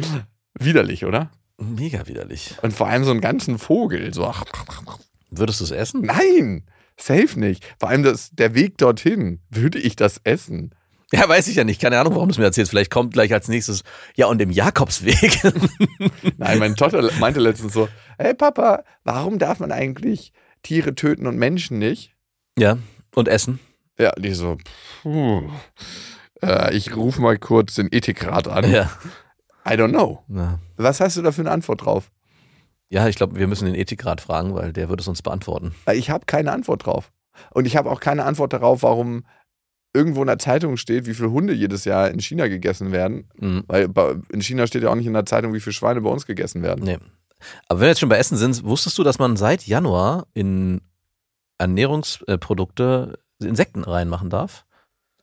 Widerlich, oder? Mega widerlich. Und vor allem so einen ganzen Vogel. So, Würdest du es essen? nein, safe nicht. Vor allem das, der Weg dorthin, würde ich das essen? Ja, weiß ich ja nicht. Keine Ahnung, warum du es mir erzählst. Vielleicht kommt gleich als nächstes, ja, und im Jakobsweg. Nein, meine Tochter meinte letztens so, hey Papa, warum darf man eigentlich Tiere töten und Menschen nicht? ja, und essen. Ja, die so, puh. Äh, ich rufe mal kurz den Ethikrat an. Ja. I don't know. Na. Was hast du da für eine Antwort drauf? Ja, ich glaube, wir müssen den Ethikrat fragen, weil der wird es uns beantworten. Ich habe keine Antwort drauf. Und ich habe auch keine Antwort darauf, warum irgendwo in der Zeitung steht, wie viele Hunde jedes Jahr in China gegessen werden. Mhm. Weil in China steht ja auch nicht in der Zeitung, wie viele Schweine bei uns gegessen werden. Nee. Aber wenn wir jetzt schon bei Essen sind, wusstest du, dass man seit Januar in Ernährungsprodukte Insekten reinmachen darf?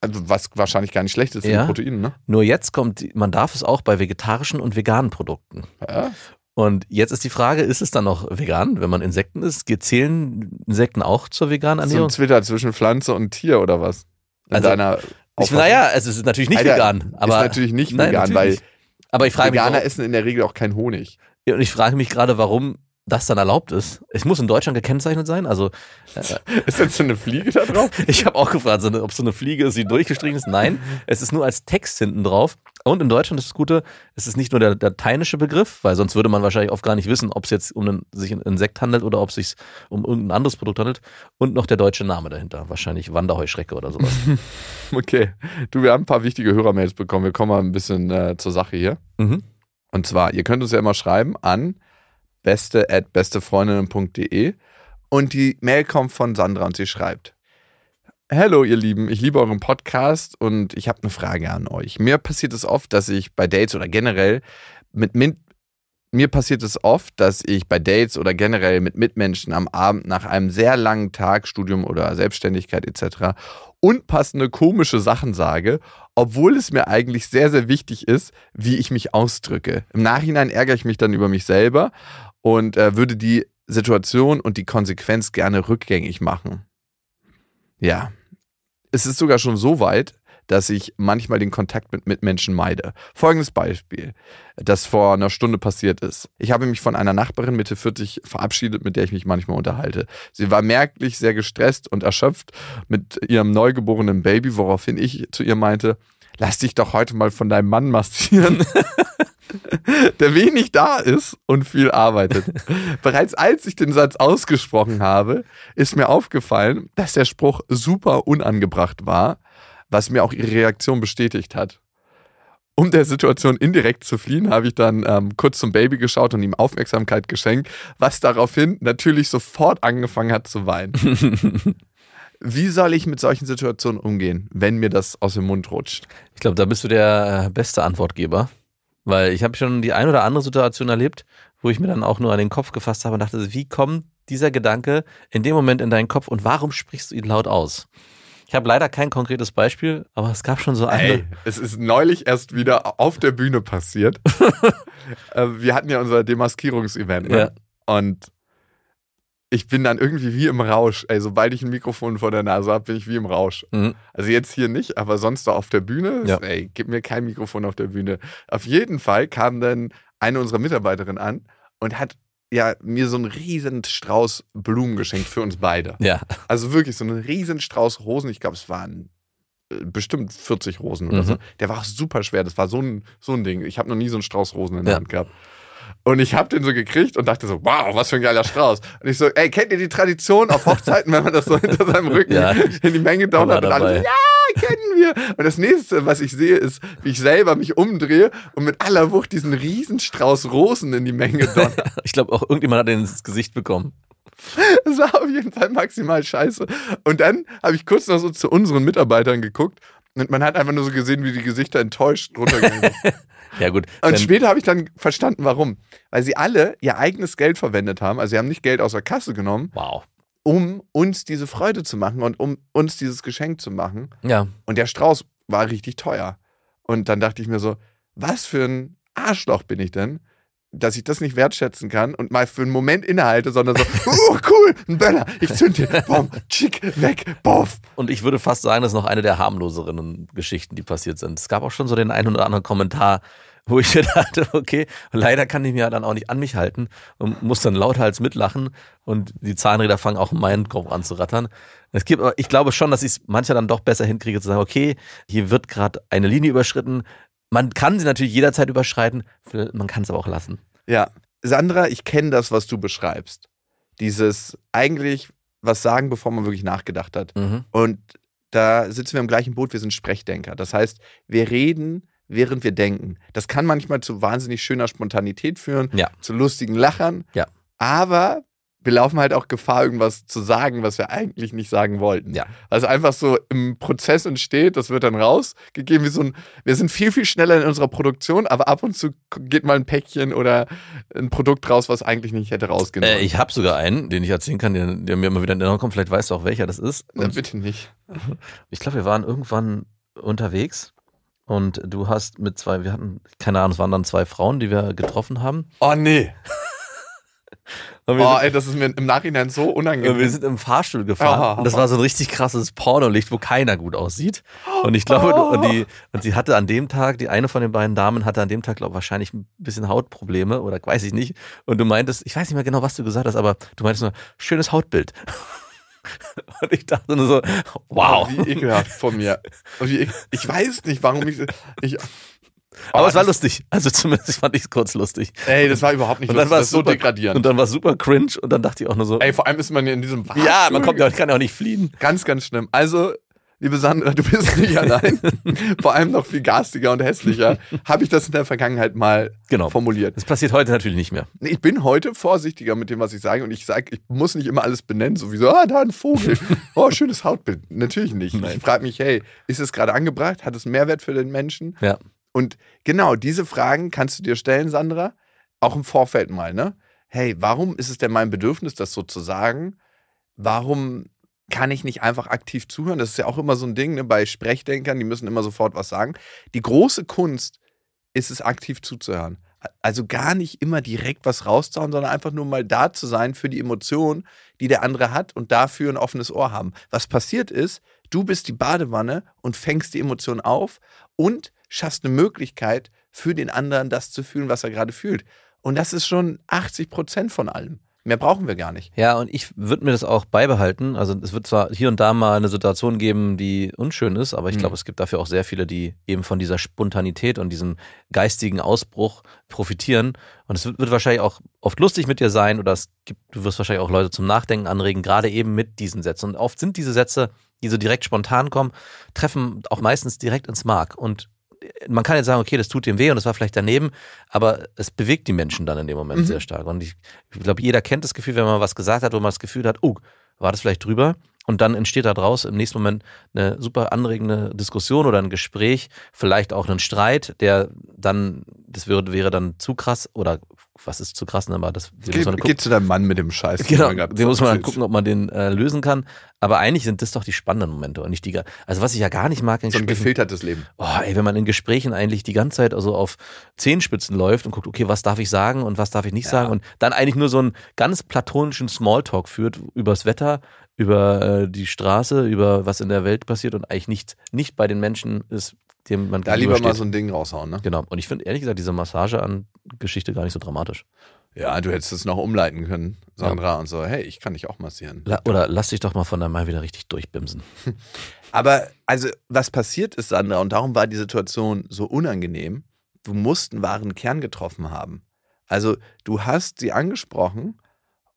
Also was wahrscheinlich gar nicht schlecht ist für Ja. die Proteine, ne? Nur jetzt kommt, man darf es auch bei vegetarischen und veganen Produkten. Ja. Und jetzt ist die Frage, ist es dann noch vegan, wenn man Insekten isst? Zählen Insekten auch zur veganen So ein Ernährung? Twitter zwischen Pflanze und Tier oder was? In Also, deiner Ich, naja, es ist natürlich nicht Alter, vegan. Aber, ist natürlich nicht Nein, vegan, natürlich weil nicht. aber ich frage mich, Veganer warum, essen in der Regel auch keinen Honig. Ja, und ich frage mich gerade, warum das dann erlaubt ist. Es muss in Deutschland gekennzeichnet sein. Also Ist jetzt so eine Fliege da drauf? ich habe auch gefragt, ob so eine Fliege ist, die durchgestrichen ist. Nein, es ist nur als Text hinten drauf. Und in Deutschland ist das Gute, es ist nicht nur der lateinische Begriff, weil sonst würde man wahrscheinlich oft gar nicht wissen, ob es jetzt um einen, sich ein Insekt handelt oder ob es sich um irgendein anderes Produkt handelt. Und noch der deutsche Name dahinter. Wahrscheinlich Wanderheuschrecke oder sowas. Okay. Du, wir haben ein paar wichtige Hörermails bekommen. Wir kommen mal ein bisschen äh, zur Sache hier. mhm. Und zwar, ihr könnt uns ja immer schreiben an beste at bestefreundinnen.de und die Mail kommt von Sandra und sie schreibt. Hallo ihr Lieben, ich liebe euren Podcast und ich habe eine Frage an euch. Mir passiert es oft, dass ich bei Dates oder generell mit, mit mir passiert es oft, dass ich bei Dates oder generell mit Mitmenschen am Abend nach einem sehr langen Tag, Studium oder Selbstständigkeit etc. unpassende, komische Sachen sage, obwohl es mir eigentlich sehr, sehr wichtig ist, wie ich mich ausdrücke. Im Nachhinein ärgere ich mich dann über mich selber und äh, würde die Situation und die Konsequenz gerne rückgängig machen. Ja, es ist sogar schon so weit, dass ich manchmal den Kontakt mit Mitmenschen meide. Folgendes Beispiel, das vor einer Stunde passiert ist. Ich habe mich von einer Nachbarin Mitte 40 verabschiedet, mit der ich mich manchmal unterhalte. Sie war merklich sehr gestresst und erschöpft mit ihrem neugeborenen Baby, woraufhin ich zu ihr meinte, lass dich doch heute mal von deinem Mann massieren. der wenig da ist und viel arbeitet. Bereits als ich den Satz ausgesprochen habe, ist mir aufgefallen, dass der Spruch super unangebracht war, was mir auch ihre Reaktion bestätigt hat. Um der Situation indirekt zu fliehen, habe ich dann ähm, kurz zum Baby geschaut und ihm Aufmerksamkeit geschenkt, was daraufhin natürlich sofort angefangen hat zu weinen. Wie soll ich mit solchen Situationen umgehen, wenn mir das aus dem Mund rutscht? Ich glaube, da bist du der äh, beste Antwortgeber. Weil ich habe schon die ein oder andere Situation erlebt, wo ich mir dann auch nur an den Kopf gefasst habe und dachte, wie kommt dieser Gedanke in dem Moment in deinen Kopf und warum sprichst du ihn laut aus? Ich habe leider kein konkretes Beispiel, aber es gab schon so eine. Ey, es ist neulich erst wieder auf der Bühne passiert. Äh, Wir hatten ja unser Demaskierungsevent. Ne? Ja. Und ich bin dann irgendwie wie im Rausch. Ey, sobald ich ein Mikrofon vor der Nase habe, bin ich wie im Rausch. Mhm. Also jetzt hier nicht, aber sonst so auf der Bühne. Ja. Ey, gib mir kein Mikrofon auf der Bühne. Auf jeden Fall kam dann eine unserer Mitarbeiterinnen an und hat ja mir so einen riesen Strauß Blumen geschenkt für uns beide. Ja. Also wirklich so einen riesen Strauß Rosen. Ich glaube, es waren äh, bestimmt 40 Rosen oder Mhm. so. Der war auch super schwer. Das war so ein, so ein Ding. Ich habe noch nie so einen Strauß Rosen in der Ja. Hand gehabt. Und ich habe den so gekriegt und dachte so, wow, was für ein geiler Strauß. Und ich so, ey, kennt ihr die Tradition auf Hochzeiten, wenn man das so hinter seinem Rücken Ja. in die Menge donnert und alle so, ja, kennen wir. Und das nächste, was ich sehe, ist, wie ich selber mich umdrehe und mit aller Wucht diesen Riesenstrauß Rosen in die Menge donnere. Ich glaube, auch irgendjemand hat den ins Gesicht bekommen. Das war auf jeden Fall maximal scheiße. Und dann habe ich kurz noch so zu unseren Mitarbeitern geguckt und man hat einfach nur so gesehen, wie die Gesichter enttäuscht runtergegangen sind. Ja, gut. Und später habe ich dann verstanden, warum. Weil sie alle ihr eigenes Geld verwendet haben. Also sie haben nicht Geld aus der Kasse genommen, wow. um uns diese Freude zu machen und um uns dieses Geschenk zu machen. Ja. Und der Strauß war richtig teuer. Und dann dachte ich mir so, was für ein Arschloch bin ich denn, dass ich das nicht wertschätzen kann und mal für einen Moment innehalte, sondern so, oh cool, ein Böller, ich zünd den, bom, weg, boff. Und ich würde fast sagen, das ist noch eine der harmloseren Geschichten, die passiert sind. Es gab auch schon so den einen oder anderen Kommentar, wo ich dachte, okay, leider kann ich mir dann auch nicht an mich halten und muss dann lauthals mitlachen und die Zahnräder fangen auch in meinen Kopf an zu rattern. Es gibt, ich glaube schon, dass ich es manchmal dann doch besser hinkriege zu sagen, okay, hier wird gerade eine Linie überschritten. Man kann sie natürlich jederzeit überschreiten, man kann es aber auch lassen. Ja, Sandra, ich kenne das, was du beschreibst. Dieses eigentlich was sagen, bevor man wirklich nachgedacht hat. Mhm. Und da sitzen wir im gleichen Boot, wir sind Sprechdenker. Das heißt, wir reden, während wir denken. Das kann manchmal zu wahnsinnig schöner Spontanität führen, Ja. zu lustigen Lachern. Ja. Aber wir laufen halt auch Gefahr, irgendwas zu sagen, was wir eigentlich nicht sagen wollten. Ja. Also einfach so im Prozess entsteht, das wird dann rausgegeben, wie so ein, wir sind viel, viel schneller in unserer Produktion, aber ab und zu geht mal ein Päckchen oder ein Produkt raus, was eigentlich nicht hätte rausgehen Äh, ich habe sogar einen, den ich erzählen kann, der, der mir immer wieder in Erinnerung kommt. Vielleicht weißt du auch, welcher das ist. Na, Und bitte nicht. Ich glaube, wir waren irgendwann unterwegs und du hast mit zwei, wir hatten, keine Ahnung, es waren dann zwei Frauen, die wir getroffen haben. Oh nee. Oh, ey, das ist mir im Nachhinein so unangenehm. wir sind im Fahrstuhl gefahren Oh. und das war so ein richtig krasses Pornolicht, wo keiner gut aussieht. Und ich glaube, du- und, die, und sie hatte an dem Tag, die eine von den beiden Damen hatte an dem Tag, glaube ich, wahrscheinlich ein bisschen Hautprobleme oder weiß ich nicht. Und du meintest, ich weiß nicht mehr genau, was du gesagt hast, aber du meintest nur, schönes Hautbild. Und ich dachte nur so, wow. Oh, wie ekelhaft von mir. Wie ek- ich weiß nicht, warum ich. ich Aber Oh, es war lustig. Also zumindest fand ich es kurz lustig. Ey, das war überhaupt nicht Und dann lustig. war Das es so super degradierend. Und dann war es super cringe und dann dachte ich auch nur so, Ey, vor allem ist man ja in diesem Fahrstuhl. ja, man kommt ja, kann ja auch nicht fliehen. Ganz, ganz schlimm. Also, liebe Sandra, du bist nicht allein. vor allem noch viel garstiger und hässlicher. Habe ich das in der Vergangenheit mal Genau. formuliert. Das passiert heute natürlich nicht mehr. Ich bin heute vorsichtiger mit dem, was ich sage. Und ich sage, ich muss nicht immer alles benennen, sowieso, ah, da ein Vogel. Oh, schönes Hautbild. Natürlich nicht. Nein. Ich frage mich, hey, ist es gerade angebracht? Hat es Mehrwert für den Menschen? Ja. Und genau, diese Fragen kannst du dir stellen, Sandra, auch im Vorfeld mal, ne? Hey, warum ist es denn mein Bedürfnis, das so zu sagen? Warum kann ich nicht einfach aktiv zuhören? Das ist ja auch immer so ein Ding, ne? Bei Sprechdenkern, die müssen immer sofort was sagen. Die große Kunst ist es, aktiv zuzuhören. Also gar nicht immer direkt was rauszuhauen, sondern einfach nur mal da zu sein für die Emotion, die der andere hat und dafür ein offenes Ohr haben. Was passiert ist, du bist die Badewanne und fängst die Emotion auf und schaffst eine Möglichkeit für den anderen, das zu fühlen, was er gerade fühlt. Und das ist schon 80 Prozent von allem. Mehr brauchen wir gar nicht. Ja, und ich würde mir das auch beibehalten. Also es wird zwar hier und da mal eine Situation geben, die unschön ist, aber ich Mhm. glaube, es gibt dafür auch sehr viele, die eben von dieser Spontanität und diesem geistigen Ausbruch profitieren. Und es wird, wird wahrscheinlich auch oft lustig mit dir sein oder es gibt, du wirst wahrscheinlich auch Leute zum Nachdenken anregen, gerade eben mit diesen Sätzen. Und oft sind diese Sätze, die so direkt spontan kommen, treffen auch meistens direkt ins Mark. Und man kann jetzt sagen, okay, das tut dem weh und das war vielleicht daneben, aber es bewegt die Menschen dann in dem Moment Mhm. sehr stark. Und ich, ich glaube, jeder kennt das Gefühl, wenn man was gesagt hat, wo man das Gefühl hat, oh, war das vielleicht drüber? Und dann entsteht da draus im nächsten Moment eine super anregende Diskussion oder ein Gespräch, vielleicht auch ein Streit, der dann, das wäre, wäre dann zu krass oder was ist zu krass, ne? aber das den Geh, muss man geh gucken. zu deinem Mann mit dem Scheiß. Genau, den muss man dann gucken, ob man den äh, lösen kann. Aber eigentlich sind das doch die spannenden Momente und nicht die. Also was ich ja gar nicht mag in So ein gefiltertes Leben. oh, ey, wenn man in Gesprächen eigentlich die ganze Zeit also auf Zehenspitzen läuft und guckt, okay, was darf ich sagen und was darf ich nicht sagen und dann eigentlich nur so einen ganz platonischen Smalltalk führt übers Wetter, über äh, die Straße, über was in der Welt passiert und eigentlich nicht, nicht bei den Menschen ist, dem man Da lieber mal gegenübersteht. so ein Ding raushauen, ne? Genau. Und ich finde ehrlich gesagt diese Massage an Geschichte gar nicht so dramatisch. Ja, du hättest es noch umleiten können, Sandra, und so, hey, ich kann dich auch massieren. La oder lass dich doch mal von deinem Mann wieder richtig durchbimsen. Aber also, was passiert ist, Sandra, und darum war die Situation so unangenehm, du musst einen wahren Kern getroffen haben. Also, du hast sie angesprochen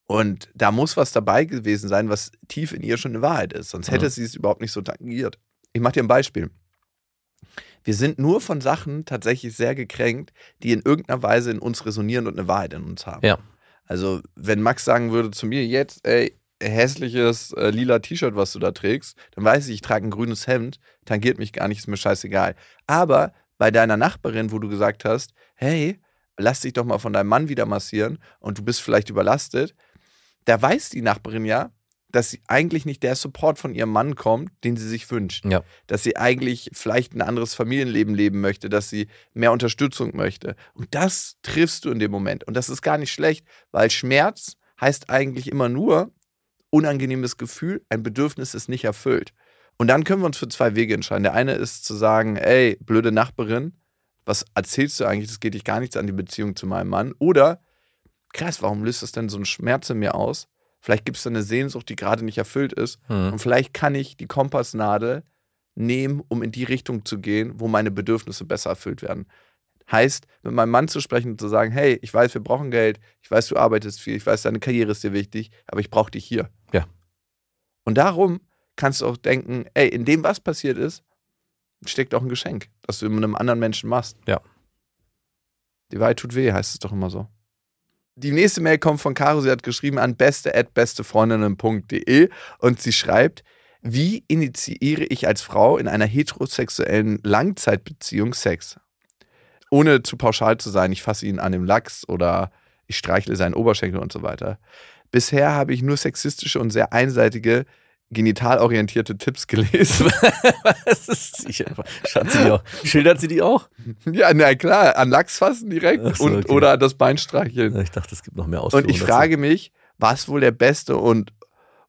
und da muss was dabei gewesen sein, was tief in ihr schon eine Wahrheit ist. Sonst hätte Mhm. sie es überhaupt nicht so tangiert. Ich mache dir ein Beispiel. Wir sind nur von Sachen tatsächlich sehr gekränkt, die in irgendeiner Weise in uns resonieren und eine Wahrheit in uns haben. Ja. Also, wenn Max sagen würde zu mir jetzt, ey, hässliches äh, lila T-Shirt, was du da trägst, dann weiß ich, ich trage ein grünes Hemd, tangiert mich gar nicht, ist mir scheißegal. Aber bei deiner Nachbarin, wo du gesagt hast, hey, lass dich doch mal von deinem Mann wieder massieren und du bist vielleicht überlastet, da weiß die Nachbarin ja, dass sie eigentlich nicht der Support von ihrem Mann kommt, den sie sich wünscht. Ja. Dass sie eigentlich vielleicht ein anderes Familienleben leben möchte, dass sie mehr Unterstützung möchte. Und das triffst du in dem Moment. Und das ist gar nicht schlecht, weil Schmerz heißt eigentlich immer nur unangenehmes Gefühl, ein Bedürfnis ist nicht erfüllt. Und dann können wir uns für zwei Wege entscheiden. Der eine ist zu sagen, ey, blöde Nachbarin, was erzählst du eigentlich? Das geht dich gar nichts an die Beziehung zu meinem Mann. Oder, krass, warum löst das denn so einen Schmerz in mir aus? Vielleicht gibt es da eine Sehnsucht, die gerade nicht erfüllt ist. Mhm. Und vielleicht kann ich die Kompassnadel nehmen, um in die Richtung zu gehen, wo meine Bedürfnisse besser erfüllt werden. Heißt, mit meinem Mann zu sprechen und zu sagen, hey, ich weiß, wir brauchen Geld, ich weiß, du arbeitest viel, ich weiß, deine Karriere ist dir wichtig, aber ich brauche dich hier. Ja. Und darum kannst du auch denken, ey, in dem, was passiert ist, steckt auch ein Geschenk, das du mit einem anderen Menschen machst. Ja. Die Wahrheit tut weh, heißt es doch immer so. Die nächste Mail kommt von Caro. Sie hat geschrieben an beste.bestefreundinnen.de und sie schreibt, wie initiiere ich als Frau in einer heterosexuellen Langzeitbeziehung Sex? Ohne zu pauschal zu sein, ich fasse ihn an dem Lachs oder ich streichle seinen Oberschenkel und so weiter. Bisher habe ich nur sexistische und sehr einseitige, genitalorientierte Tipps gelesen. Was ist? Schaut sie die auch? Schildert sie die auch? ja, na klar, an Lachs fassen direkt so, und, okay. oder an das Bein streicheln. Ich dachte, es gibt noch mehr Ausführungen. Und ich dazu. frage mich, was wohl der beste und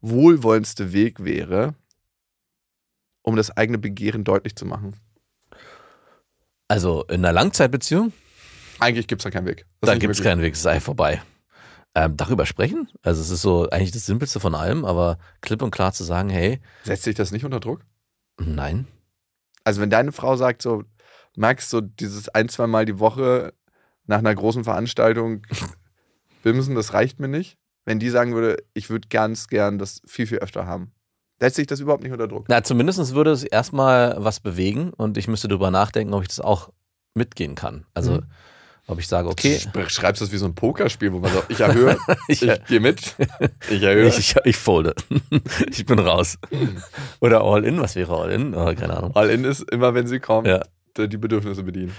wohlwollendste Weg wäre, um das eigene Begehren deutlich zu machen. Also in einer Langzeitbeziehung, Eigentlich gibt es da keinen Weg. Das da gibt es keinen Weg, es sei vorbei. Ähm, darüber sprechen? Also es ist so eigentlich das Simpelste von allem, aber klipp und klar zu sagen, hey, Setzt sich das nicht unter Druck? nein, Also wenn deine Frau sagt so, Max, so dieses ein, zwei Mal die Woche nach einer großen Veranstaltung bimsen, das reicht mir nicht. Wenn die sagen würde, ich würde ganz gern das viel, viel öfter haben. Setzt sich das überhaupt nicht unter Druck? Na, zumindest würde es erstmal was bewegen und ich müsste darüber nachdenken, ob ich das auch mitgehen kann. Also, Mhm. Ob ich sage, okay, Sch- Schreibst das wie so ein Pokerspiel, wo man sagt, ich erhöhe, ich, ich, gehe mit, ich erhöhe. ich, ich, ich folde. ich bin raus. Oder All-In, was wäre All-In? Oh, keine Ahnung. All in ist immer, wenn sie kommt, Ja. die Bedürfnisse bedienen.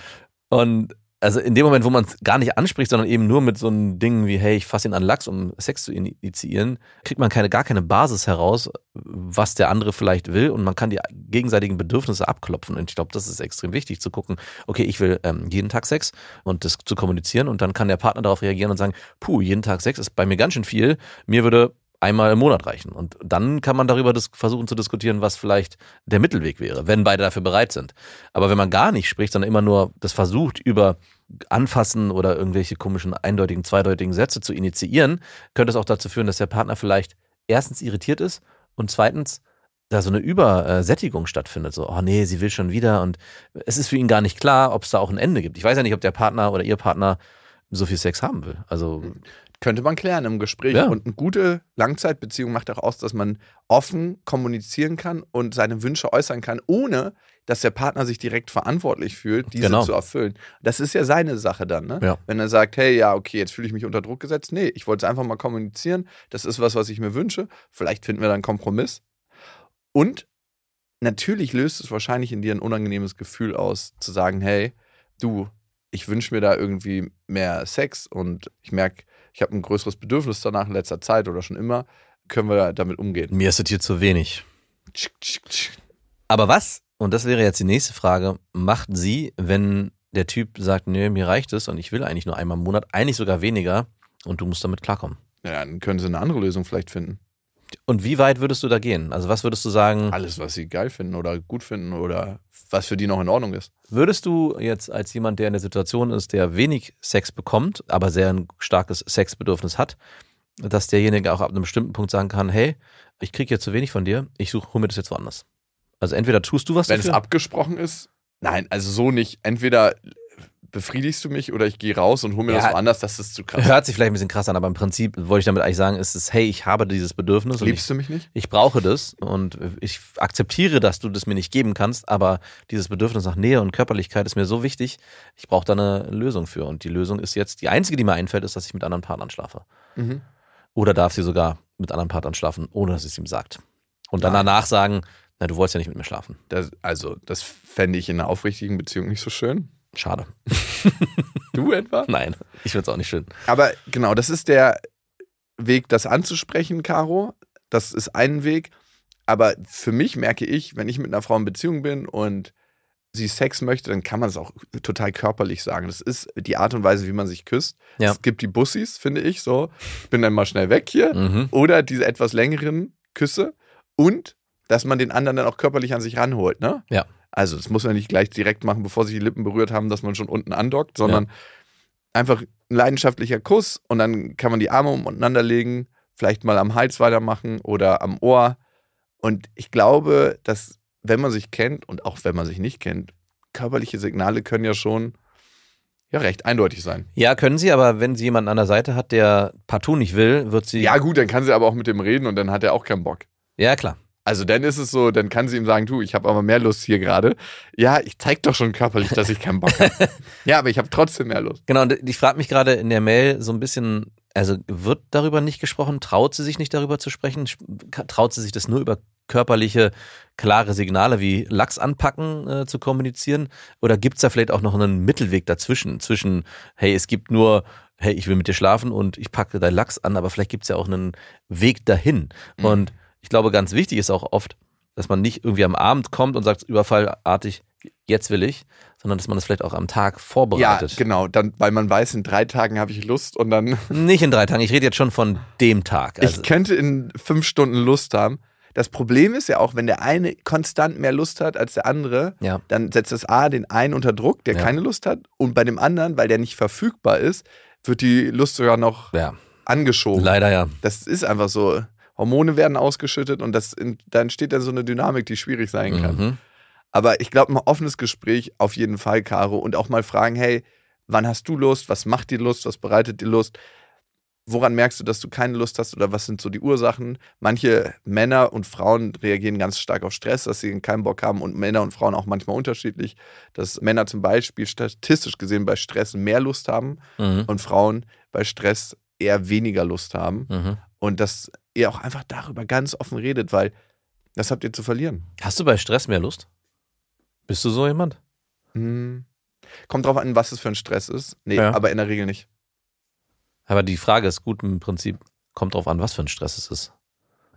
Und also in dem Moment, wo man es gar nicht anspricht, sondern eben nur mit so einem Ding wie, hey, ich fasse ihn an Lachs, um Sex zu initiieren, kriegt man keine, gar keine Basis heraus, was der andere vielleicht will. Und man kann die gegenseitigen Bedürfnisse abklopfen. Und ich glaube, das ist extrem wichtig zu gucken, okay, ich will ähm, jeden Tag Sex und das zu kommunizieren. Und dann kann der Partner darauf reagieren und sagen, puh, jeden Tag Sex ist bei mir ganz schön viel, mir würde einmal im Monat reichen. Und dann kann man darüber versuchen zu diskutieren, was vielleicht der Mittelweg wäre, wenn beide dafür bereit sind. Aber wenn man gar nicht spricht, sondern immer nur das versucht, über Anfassen oder irgendwelche komischen, eindeutigen, zweideutigen Sätze zu initiieren, könnte es auch dazu führen, dass der Partner vielleicht erstens irritiert ist und zweitens da so eine Übersättigung stattfindet. So, oh nee, sie will schon wieder und es ist für ihn gar nicht klar, ob es da auch ein Ende gibt. Ich weiß ja nicht, ob der Partner oder ihr Partner so viel Sex haben will. Also, Könnte man klären im Gespräch. Ja. Und eine gute Langzeitbeziehung macht auch aus, dass man offen kommunizieren kann und seine Wünsche äußern kann, ohne dass der Partner sich direkt verantwortlich fühlt, diese Genau. zu erfüllen. Das ist ja seine Sache dann. Ne? Ja. Wenn er sagt, hey, ja, okay, jetzt fühle ich mich unter Druck gesetzt. Nee, ich wollte es einfach mal kommunizieren. Das ist was, was ich mir wünsche. Vielleicht finden wir dann einen Kompromiss. Und natürlich löst es wahrscheinlich in dir ein unangenehmes Gefühl aus, zu sagen, hey, du, ich wünsche mir da irgendwie mehr Sex und ich merke, ich habe ein größeres Bedürfnis danach in letzter Zeit oder schon immer, können wir damit umgehen. Mir ist es hier zu wenig. Aber was, und das wäre jetzt die nächste Frage, macht sie, wenn der Typ sagt, nee, mir reicht es und ich will eigentlich nur einmal im Monat, eigentlich sogar weniger und du musst damit klarkommen? Ja, dann können sie eine andere Lösung vielleicht finden. Und wie weit würdest du da gehen? Also was würdest du sagen? Alles, was sie geil finden oder gut finden oder was für die noch in Ordnung ist. Würdest du jetzt als jemand, der in der Situation ist, der wenig Sex bekommt, aber sehr ein starkes Sexbedürfnis hat, dass derjenige auch ab einem bestimmten Punkt sagen kann, hey, ich kriege jetzt zu wenig von dir, ich suche, hol mir das jetzt woanders. Also entweder tust du was Wenn es dafür. abgesprochen ist, nein, also so nicht. Entweder befriedigst du mich oder ich gehe raus und hol mir Ja. das woanders, das ist zu krass. Hört sich vielleicht ein bisschen krass an, aber im Prinzip wollte ich damit eigentlich sagen, ist es, hey, ich habe dieses Bedürfnis und ich, Liebst du mich nicht? ich brauche das und ich akzeptiere, dass du das mir nicht geben kannst, aber dieses Bedürfnis nach Nähe und Körperlichkeit ist mir so wichtig, ich brauche da eine Lösung für. Und die Lösung ist jetzt, die einzige, die mir einfällt, ist, dass ich mit anderen Partnern schlafe. Mhm. Oder darf sie sogar mit anderen Partnern schlafen, ohne dass es ihm sagt. Und dann Nein. danach sagen, na, du wolltest ja nicht mit mir schlafen. Das, also, das fände ich in einer aufrichtigen Beziehung nicht so schön. Schade. Du etwa? Nein, ich finde es auch nicht schön. Aber genau, das ist der Weg, das anzusprechen, Caro. Das ist ein Weg. Aber für mich merke ich, wenn ich mit einer Frau in Beziehung bin und sie Sex möchte, dann kann man es auch total körperlich sagen. Das ist die Art und Weise, wie man sich küsst. Ja. Es gibt die Bussis, finde ich, so. Ich bin dann mal schnell weg hier. Mhm. Oder diese etwas längeren Küsse. Und, dass man den anderen dann auch körperlich an sich ranholt, ne? Ja. Also, das muss man nicht gleich direkt machen, bevor sich die Lippen berührt haben, dass man schon unten andockt, sondern einfach ein leidenschaftlicher Kuss und dann kann man die Arme umeinander legen, vielleicht mal am Hals weitermachen oder am Ohr. Und ich glaube, dass, wenn man sich kennt und auch wenn man sich nicht kennt, körperliche Signale können ja schon ja recht eindeutig sein. Ja, können sie, aber wenn sie jemanden an der Seite hat, der partout nicht will, wird sie. Ja, gut, dann kann sie aber auch mit dem reden und dann hat er auch keinen Bock. ja klar. Also dann ist es so, dann kann sie ihm sagen, du, ich habe aber mehr Lust hier gerade. Ja, ich zeig doch schon körperlich, dass ich keinen Bock habe. ja, aber ich habe trotzdem mehr Lust. Genau, und ich frage mich gerade in der Mail so ein bisschen, also wird darüber nicht gesprochen? Traut sie sich nicht darüber zu sprechen? Sp- Traut sie sich das nur über körperliche, klare Signale wie Lachs anpacken äh, zu kommunizieren? Oder gibt es da vielleicht auch noch einen Mittelweg dazwischen? Zwischen, hey, es gibt nur, hey, ich will mit dir schlafen und ich packe dein Lachs an, aber vielleicht gibt es ja auch einen Weg dahin. Mhm. Und ich glaube, ganz wichtig ist auch oft, dass man nicht irgendwie am Abend kommt und sagt, überfallartig, jetzt will ich, sondern dass man das vielleicht auch am Tag Ja, vorbereitet. genau, dann, weil man weiß, in drei Tagen habe ich Lust und dann Nicht in drei Tagen, ich rede jetzt schon von dem Tag. Also, Ich könnte in fünf Stunden Lust haben. Das Problem ist ja auch, wenn der eine konstant mehr Lust hat als der andere, ja. dann setzt das A den einen unter Druck, der Ja. keine Lust hat. Und bei dem anderen, weil der nicht verfügbar ist, wird die Lust sogar noch ja, angeschoben. leider ja. Das ist einfach so. Hormone werden ausgeschüttet und das, da entsteht dann so eine Dynamik, die schwierig sein kann. Mhm. Aber ich glaube, ein offenes Gespräch auf jeden Fall, Caro. Und auch mal fragen, hey, wann hast du Lust? Was macht dir Lust? Was bereitet dir Lust? Woran merkst du, dass du keine Lust hast oder was sind so die Ursachen? Manche Männer und Frauen reagieren ganz stark auf Stress, dass sie keinen Bock haben und Männer und Frauen auch manchmal unterschiedlich. Dass Männer zum Beispiel statistisch gesehen bei Stress mehr Lust haben Mhm. und Frauen bei Stress eher weniger Lust haben. Mhm. Und dass ihr auch einfach darüber ganz offen redet, weil das habt ihr zu verlieren. Hast du bei Stress mehr Lust? Bist du so jemand? Hm. Kommt drauf an, was es für ein Stress ist. Nee, Ja. aber in der Regel nicht. Aber die Frage ist gut im Prinzip, kommt drauf an, was für ein Stress es ist.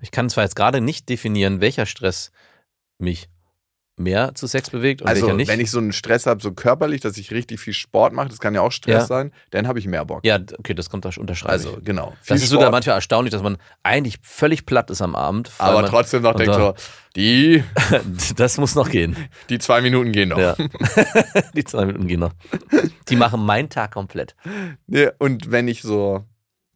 Ich kann zwar jetzt gerade nicht definieren, welcher Stress mich mehr zu Sex bewegt und also, welcher nicht. wenn ich so einen Stress habe, so körperlich, dass ich richtig viel Sport mache, das kann ja auch Stress Ja. sein, dann habe ich mehr Bock. ja, okay, das kommt da unterschreiben. also, genau. Viel das ist sogar Sport, manchmal erstaunlich, dass man eigentlich völlig platt ist am Abend. weil aber man, trotzdem noch und denkt so, die, das muss noch gehen. die zwei Minuten gehen noch. Ja. Die zwei Minuten gehen noch. Die machen meinen Tag komplett. Nee, und wenn ich so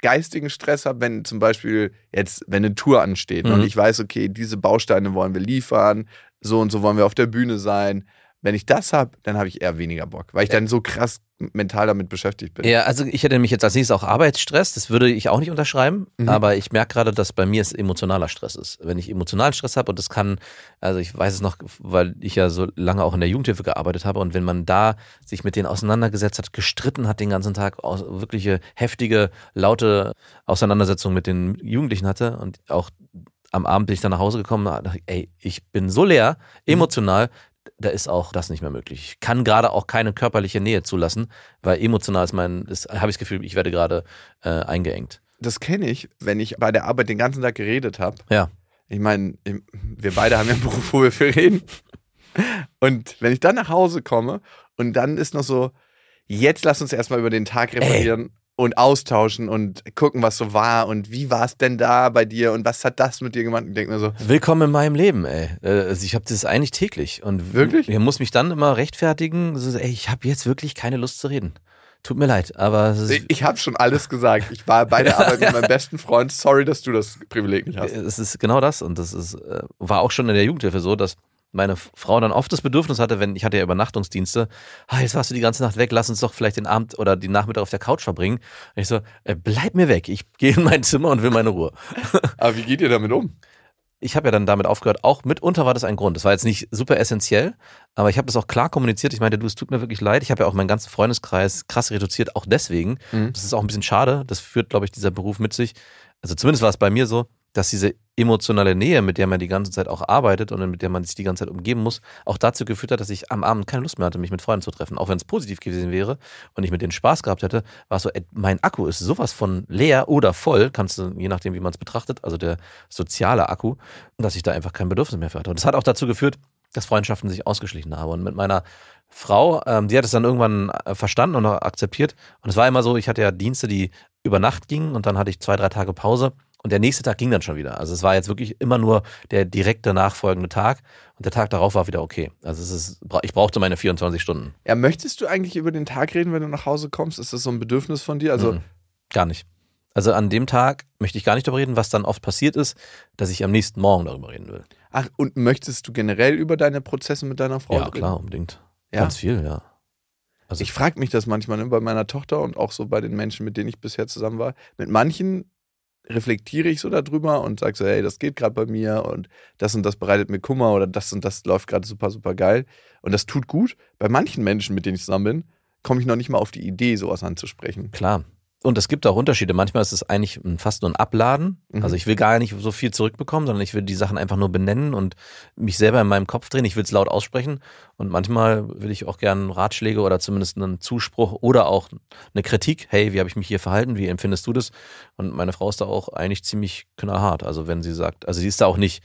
geistigen Stress habe, wenn zum Beispiel jetzt, wenn eine Tour ansteht Mhm. und ich weiß, okay, diese Bausteine wollen wir liefern, so und so wollen wir auf der Bühne sein. Wenn ich das habe, dann habe ich eher weniger Bock, weil ich dann so krass mental damit beschäftigt bin. Ja, also ich hätte mich jetzt als nächstes auch Arbeitsstress, das würde ich auch nicht unterschreiben, Mhm. aber ich merke gerade, dass bei mir es emotionaler Stress ist. Wenn ich emotionalen Stress habe und das kann, also ich weiß es noch, weil ich ja so lange auch in der Jugendhilfe gearbeitet habe und wenn man da sich mit denen auseinandergesetzt hat, gestritten hat den ganzen Tag, wirkliche heftige, laute Auseinandersetzungen mit den Jugendlichen hatte und auch am Abend bin ich dann nach Hause gekommen und dachte, ey, ich bin so leer, emotional, da ist auch das nicht mehr möglich. Ich kann gerade auch keine körperliche Nähe zulassen, weil emotional ist mein, habe ich das Gefühl, ich werde gerade äh, eingeengt. Das kenne ich, wenn ich bei der Arbeit den ganzen Tag geredet habe. Ja. Ich meine, wir beide haben ja einen Beruf, wo wir viel reden. Und wenn ich dann nach Hause komme und dann ist noch so, jetzt lass uns erstmal über den Tag referieren und austauschen und gucken, was so war und wie war es denn da bei dir und was hat das mit dir gemacht? Ich denke mir so, Willkommen in meinem Leben, ey. Äh, Also ich habe das eigentlich täglich. Und Wirklich? Ich muss mich dann immer rechtfertigen. So, ey, ich habe jetzt wirklich keine Lust zu reden. Tut mir leid, aber ist, ich habe schon alles gesagt. Ich war bei der Arbeit mit meinem besten Freund. Sorry, dass du das Privileg nicht hast. es ist genau das. Und das ist, äh, war auch schon in der Jugendhilfe so, dass meine Frau dann oft das Bedürfnis hatte, wenn ich hatte ja Übernachtungsdienste, ah, jetzt warst du die ganze Nacht weg, lass uns doch vielleicht den Abend oder die Nachmittag auf der Couch verbringen. Und ich so, äh, bleib mir weg, ich gehe in mein Zimmer und will meine Ruhe. Aber wie geht ihr damit um? ich habe ja dann damit aufgehört, auch mitunter war das ein Grund. Das war jetzt nicht super essentiell, aber ich habe das auch klar kommuniziert. Ich meinte, du, es tut mir wirklich leid. Ich habe ja auch meinen ganzen Freundeskreis krass reduziert, auch deswegen. Mhm. Das ist auch ein bisschen schade. Das führt, glaube ich, dieser Beruf mit sich. Also zumindest war es bei mir so, dass diese emotionale Nähe, mit der man die ganze Zeit auch arbeitet und mit der man sich die ganze Zeit umgeben muss, auch dazu geführt hat, dass ich am Abend keine Lust mehr hatte, mich mit Freunden zu treffen. Auch wenn es positiv gewesen wäre und ich mit denen Spaß gehabt hätte, war es so, ey, mein Akku ist sowas von leer oder voll, kannst du, je nachdem, wie man es betrachtet, also der soziale Akku, dass ich da einfach kein Bedürfnis mehr für hatte. Und das hat auch dazu geführt, dass Freundschaften sich ausgeschlichen haben. Und mit meiner Frau, ähm, die hat es dann irgendwann äh, verstanden und akzeptiert. Und es war immer so, ich hatte ja Dienste, die über Nacht gingen und dann hatte ich zwei, drei Tage Pause. Und der nächste Tag ging dann schon wieder. Also es war jetzt wirklich immer nur der direkte nachfolgende Tag und der Tag darauf war wieder okay. Also es ist, ich brauchte meine 24 Stunden. Ja, möchtest du eigentlich über den Tag reden, wenn du nach Hause kommst? Ist das so ein Bedürfnis von dir? Also, Mhm. Gar nicht. Also an dem Tag möchte ich gar nicht darüber reden, was dann oft passiert ist, dass ich am nächsten Morgen darüber reden will. ach, und möchtest du generell über deine Prozesse mit deiner Frau ja, reden? klar, unbedingt. Ja? Ganz viel, ja. Also Ich frage mich das manchmal ne, bei meiner Tochter und auch so bei den Menschen, mit denen ich bisher zusammen war. Mit manchen reflektiere ich so darüber und sage so, hey, das geht gerade bei mir und das und das bereitet mir Kummer oder das und das läuft gerade super, super geil. Und das tut gut. Bei manchen Menschen, mit denen ich zusammen bin, komme ich noch nicht mal auf die Idee, sowas anzusprechen. Klar. Und es gibt auch Unterschiede. Manchmal ist es eigentlich fast nur ein Abladen. Mhm. Also ich will gar nicht so viel zurückbekommen, sondern ich will die Sachen einfach nur benennen und mich selber in meinem Kopf drehen. Ich will es laut aussprechen. Und manchmal will ich auch gerne Ratschläge oder zumindest einen Zuspruch oder auch eine Kritik. Hey, wie habe ich mich hier verhalten? Wie empfindest du das? Und meine Frau ist da auch eigentlich ziemlich knallhart. Also wenn sie sagt, also sie ist da auch nicht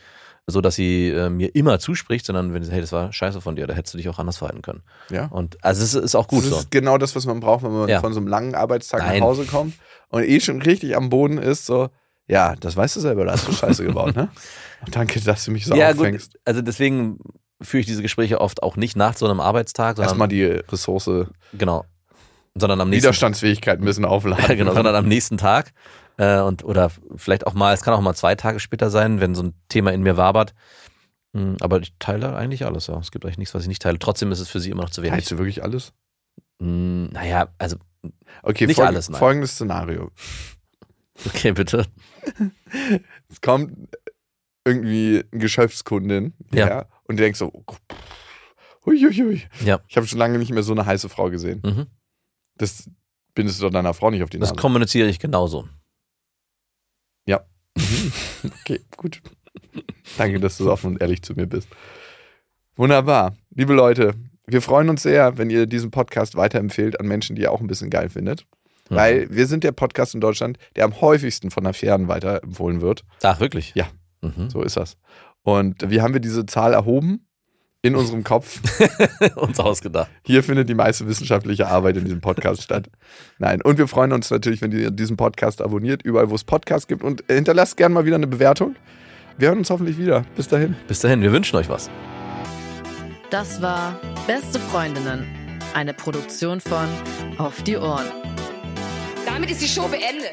so, dass sie äh, mir immer zuspricht, sondern wenn sie, hey, das war scheiße von dir, da hättest du dich auch anders verhalten können. Ja. Und also es ist auch gut das so. ist genau das, was man braucht, wenn man Ja. von so einem langen Arbeitstag Nein. nach Hause kommt und eh schon richtig am Boden ist, so, ja, das weißt du selber, da hast du Scheiße gebaut, ne? Danke, dass du mich so ja, auffängst. gut. Also deswegen führe ich diese Gespräche oft auch nicht nach so einem Arbeitstag, sondern Erstmal die Ressource, genau, sondern am nächsten Widerstandsfähigkeit ein bisschen aufladen. genau, sondern am nächsten Tag äh, und oder vielleicht auch mal, es kann auch mal zwei Tage später sein, wenn so ein Thema in mir wabert. Hm, Aber ich teile eigentlich alles, ja. Es gibt eigentlich nichts, was ich nicht teile. Trotzdem ist es für sie immer noch zu wenig. Teilst du wirklich alles? Hm, Naja, also, Okay, Nicht folg- alles, nein. folgendes Szenario. okay, bitte. Es kommt irgendwie eine Geschäftskundin Ja. her und du denkst so, oh, huiuiui. Ja. Ich habe schon lange nicht mehr so eine heiße Frau gesehen. Mhm. Das bindest du doch deiner Frau nicht auf die Das Nase. kommuniziere ich genauso. Okay, gut. Danke, dass du so offen und ehrlich zu mir bist. Wunderbar. Liebe Leute, wir freuen uns sehr, wenn ihr diesen Podcast weiterempfehlt an Menschen, die ihr auch ein bisschen geil findet. Mhm. Weil wir sind der Podcast in Deutschland, der am häufigsten von Affären weiterempfohlen wird. Ach, wirklich? Ja. Mhm. So ist das. Und wie haben wir diese Zahl erhoben? In unserem Kopf. Uns ausgedacht. Hier findet die meiste wissenschaftliche Arbeit in diesem Podcast statt. Nein, und wir freuen uns natürlich, wenn ihr diesen Podcast abonniert, überall, wo es Podcasts gibt. Und hinterlasst gerne mal wieder eine Bewertung. Wir hören uns hoffentlich wieder. Bis dahin. Bis dahin, wir wünschen euch was. Das war Beste Freundinnen, eine Produktion von Auf die Ohren. Damit ist die Show beendet.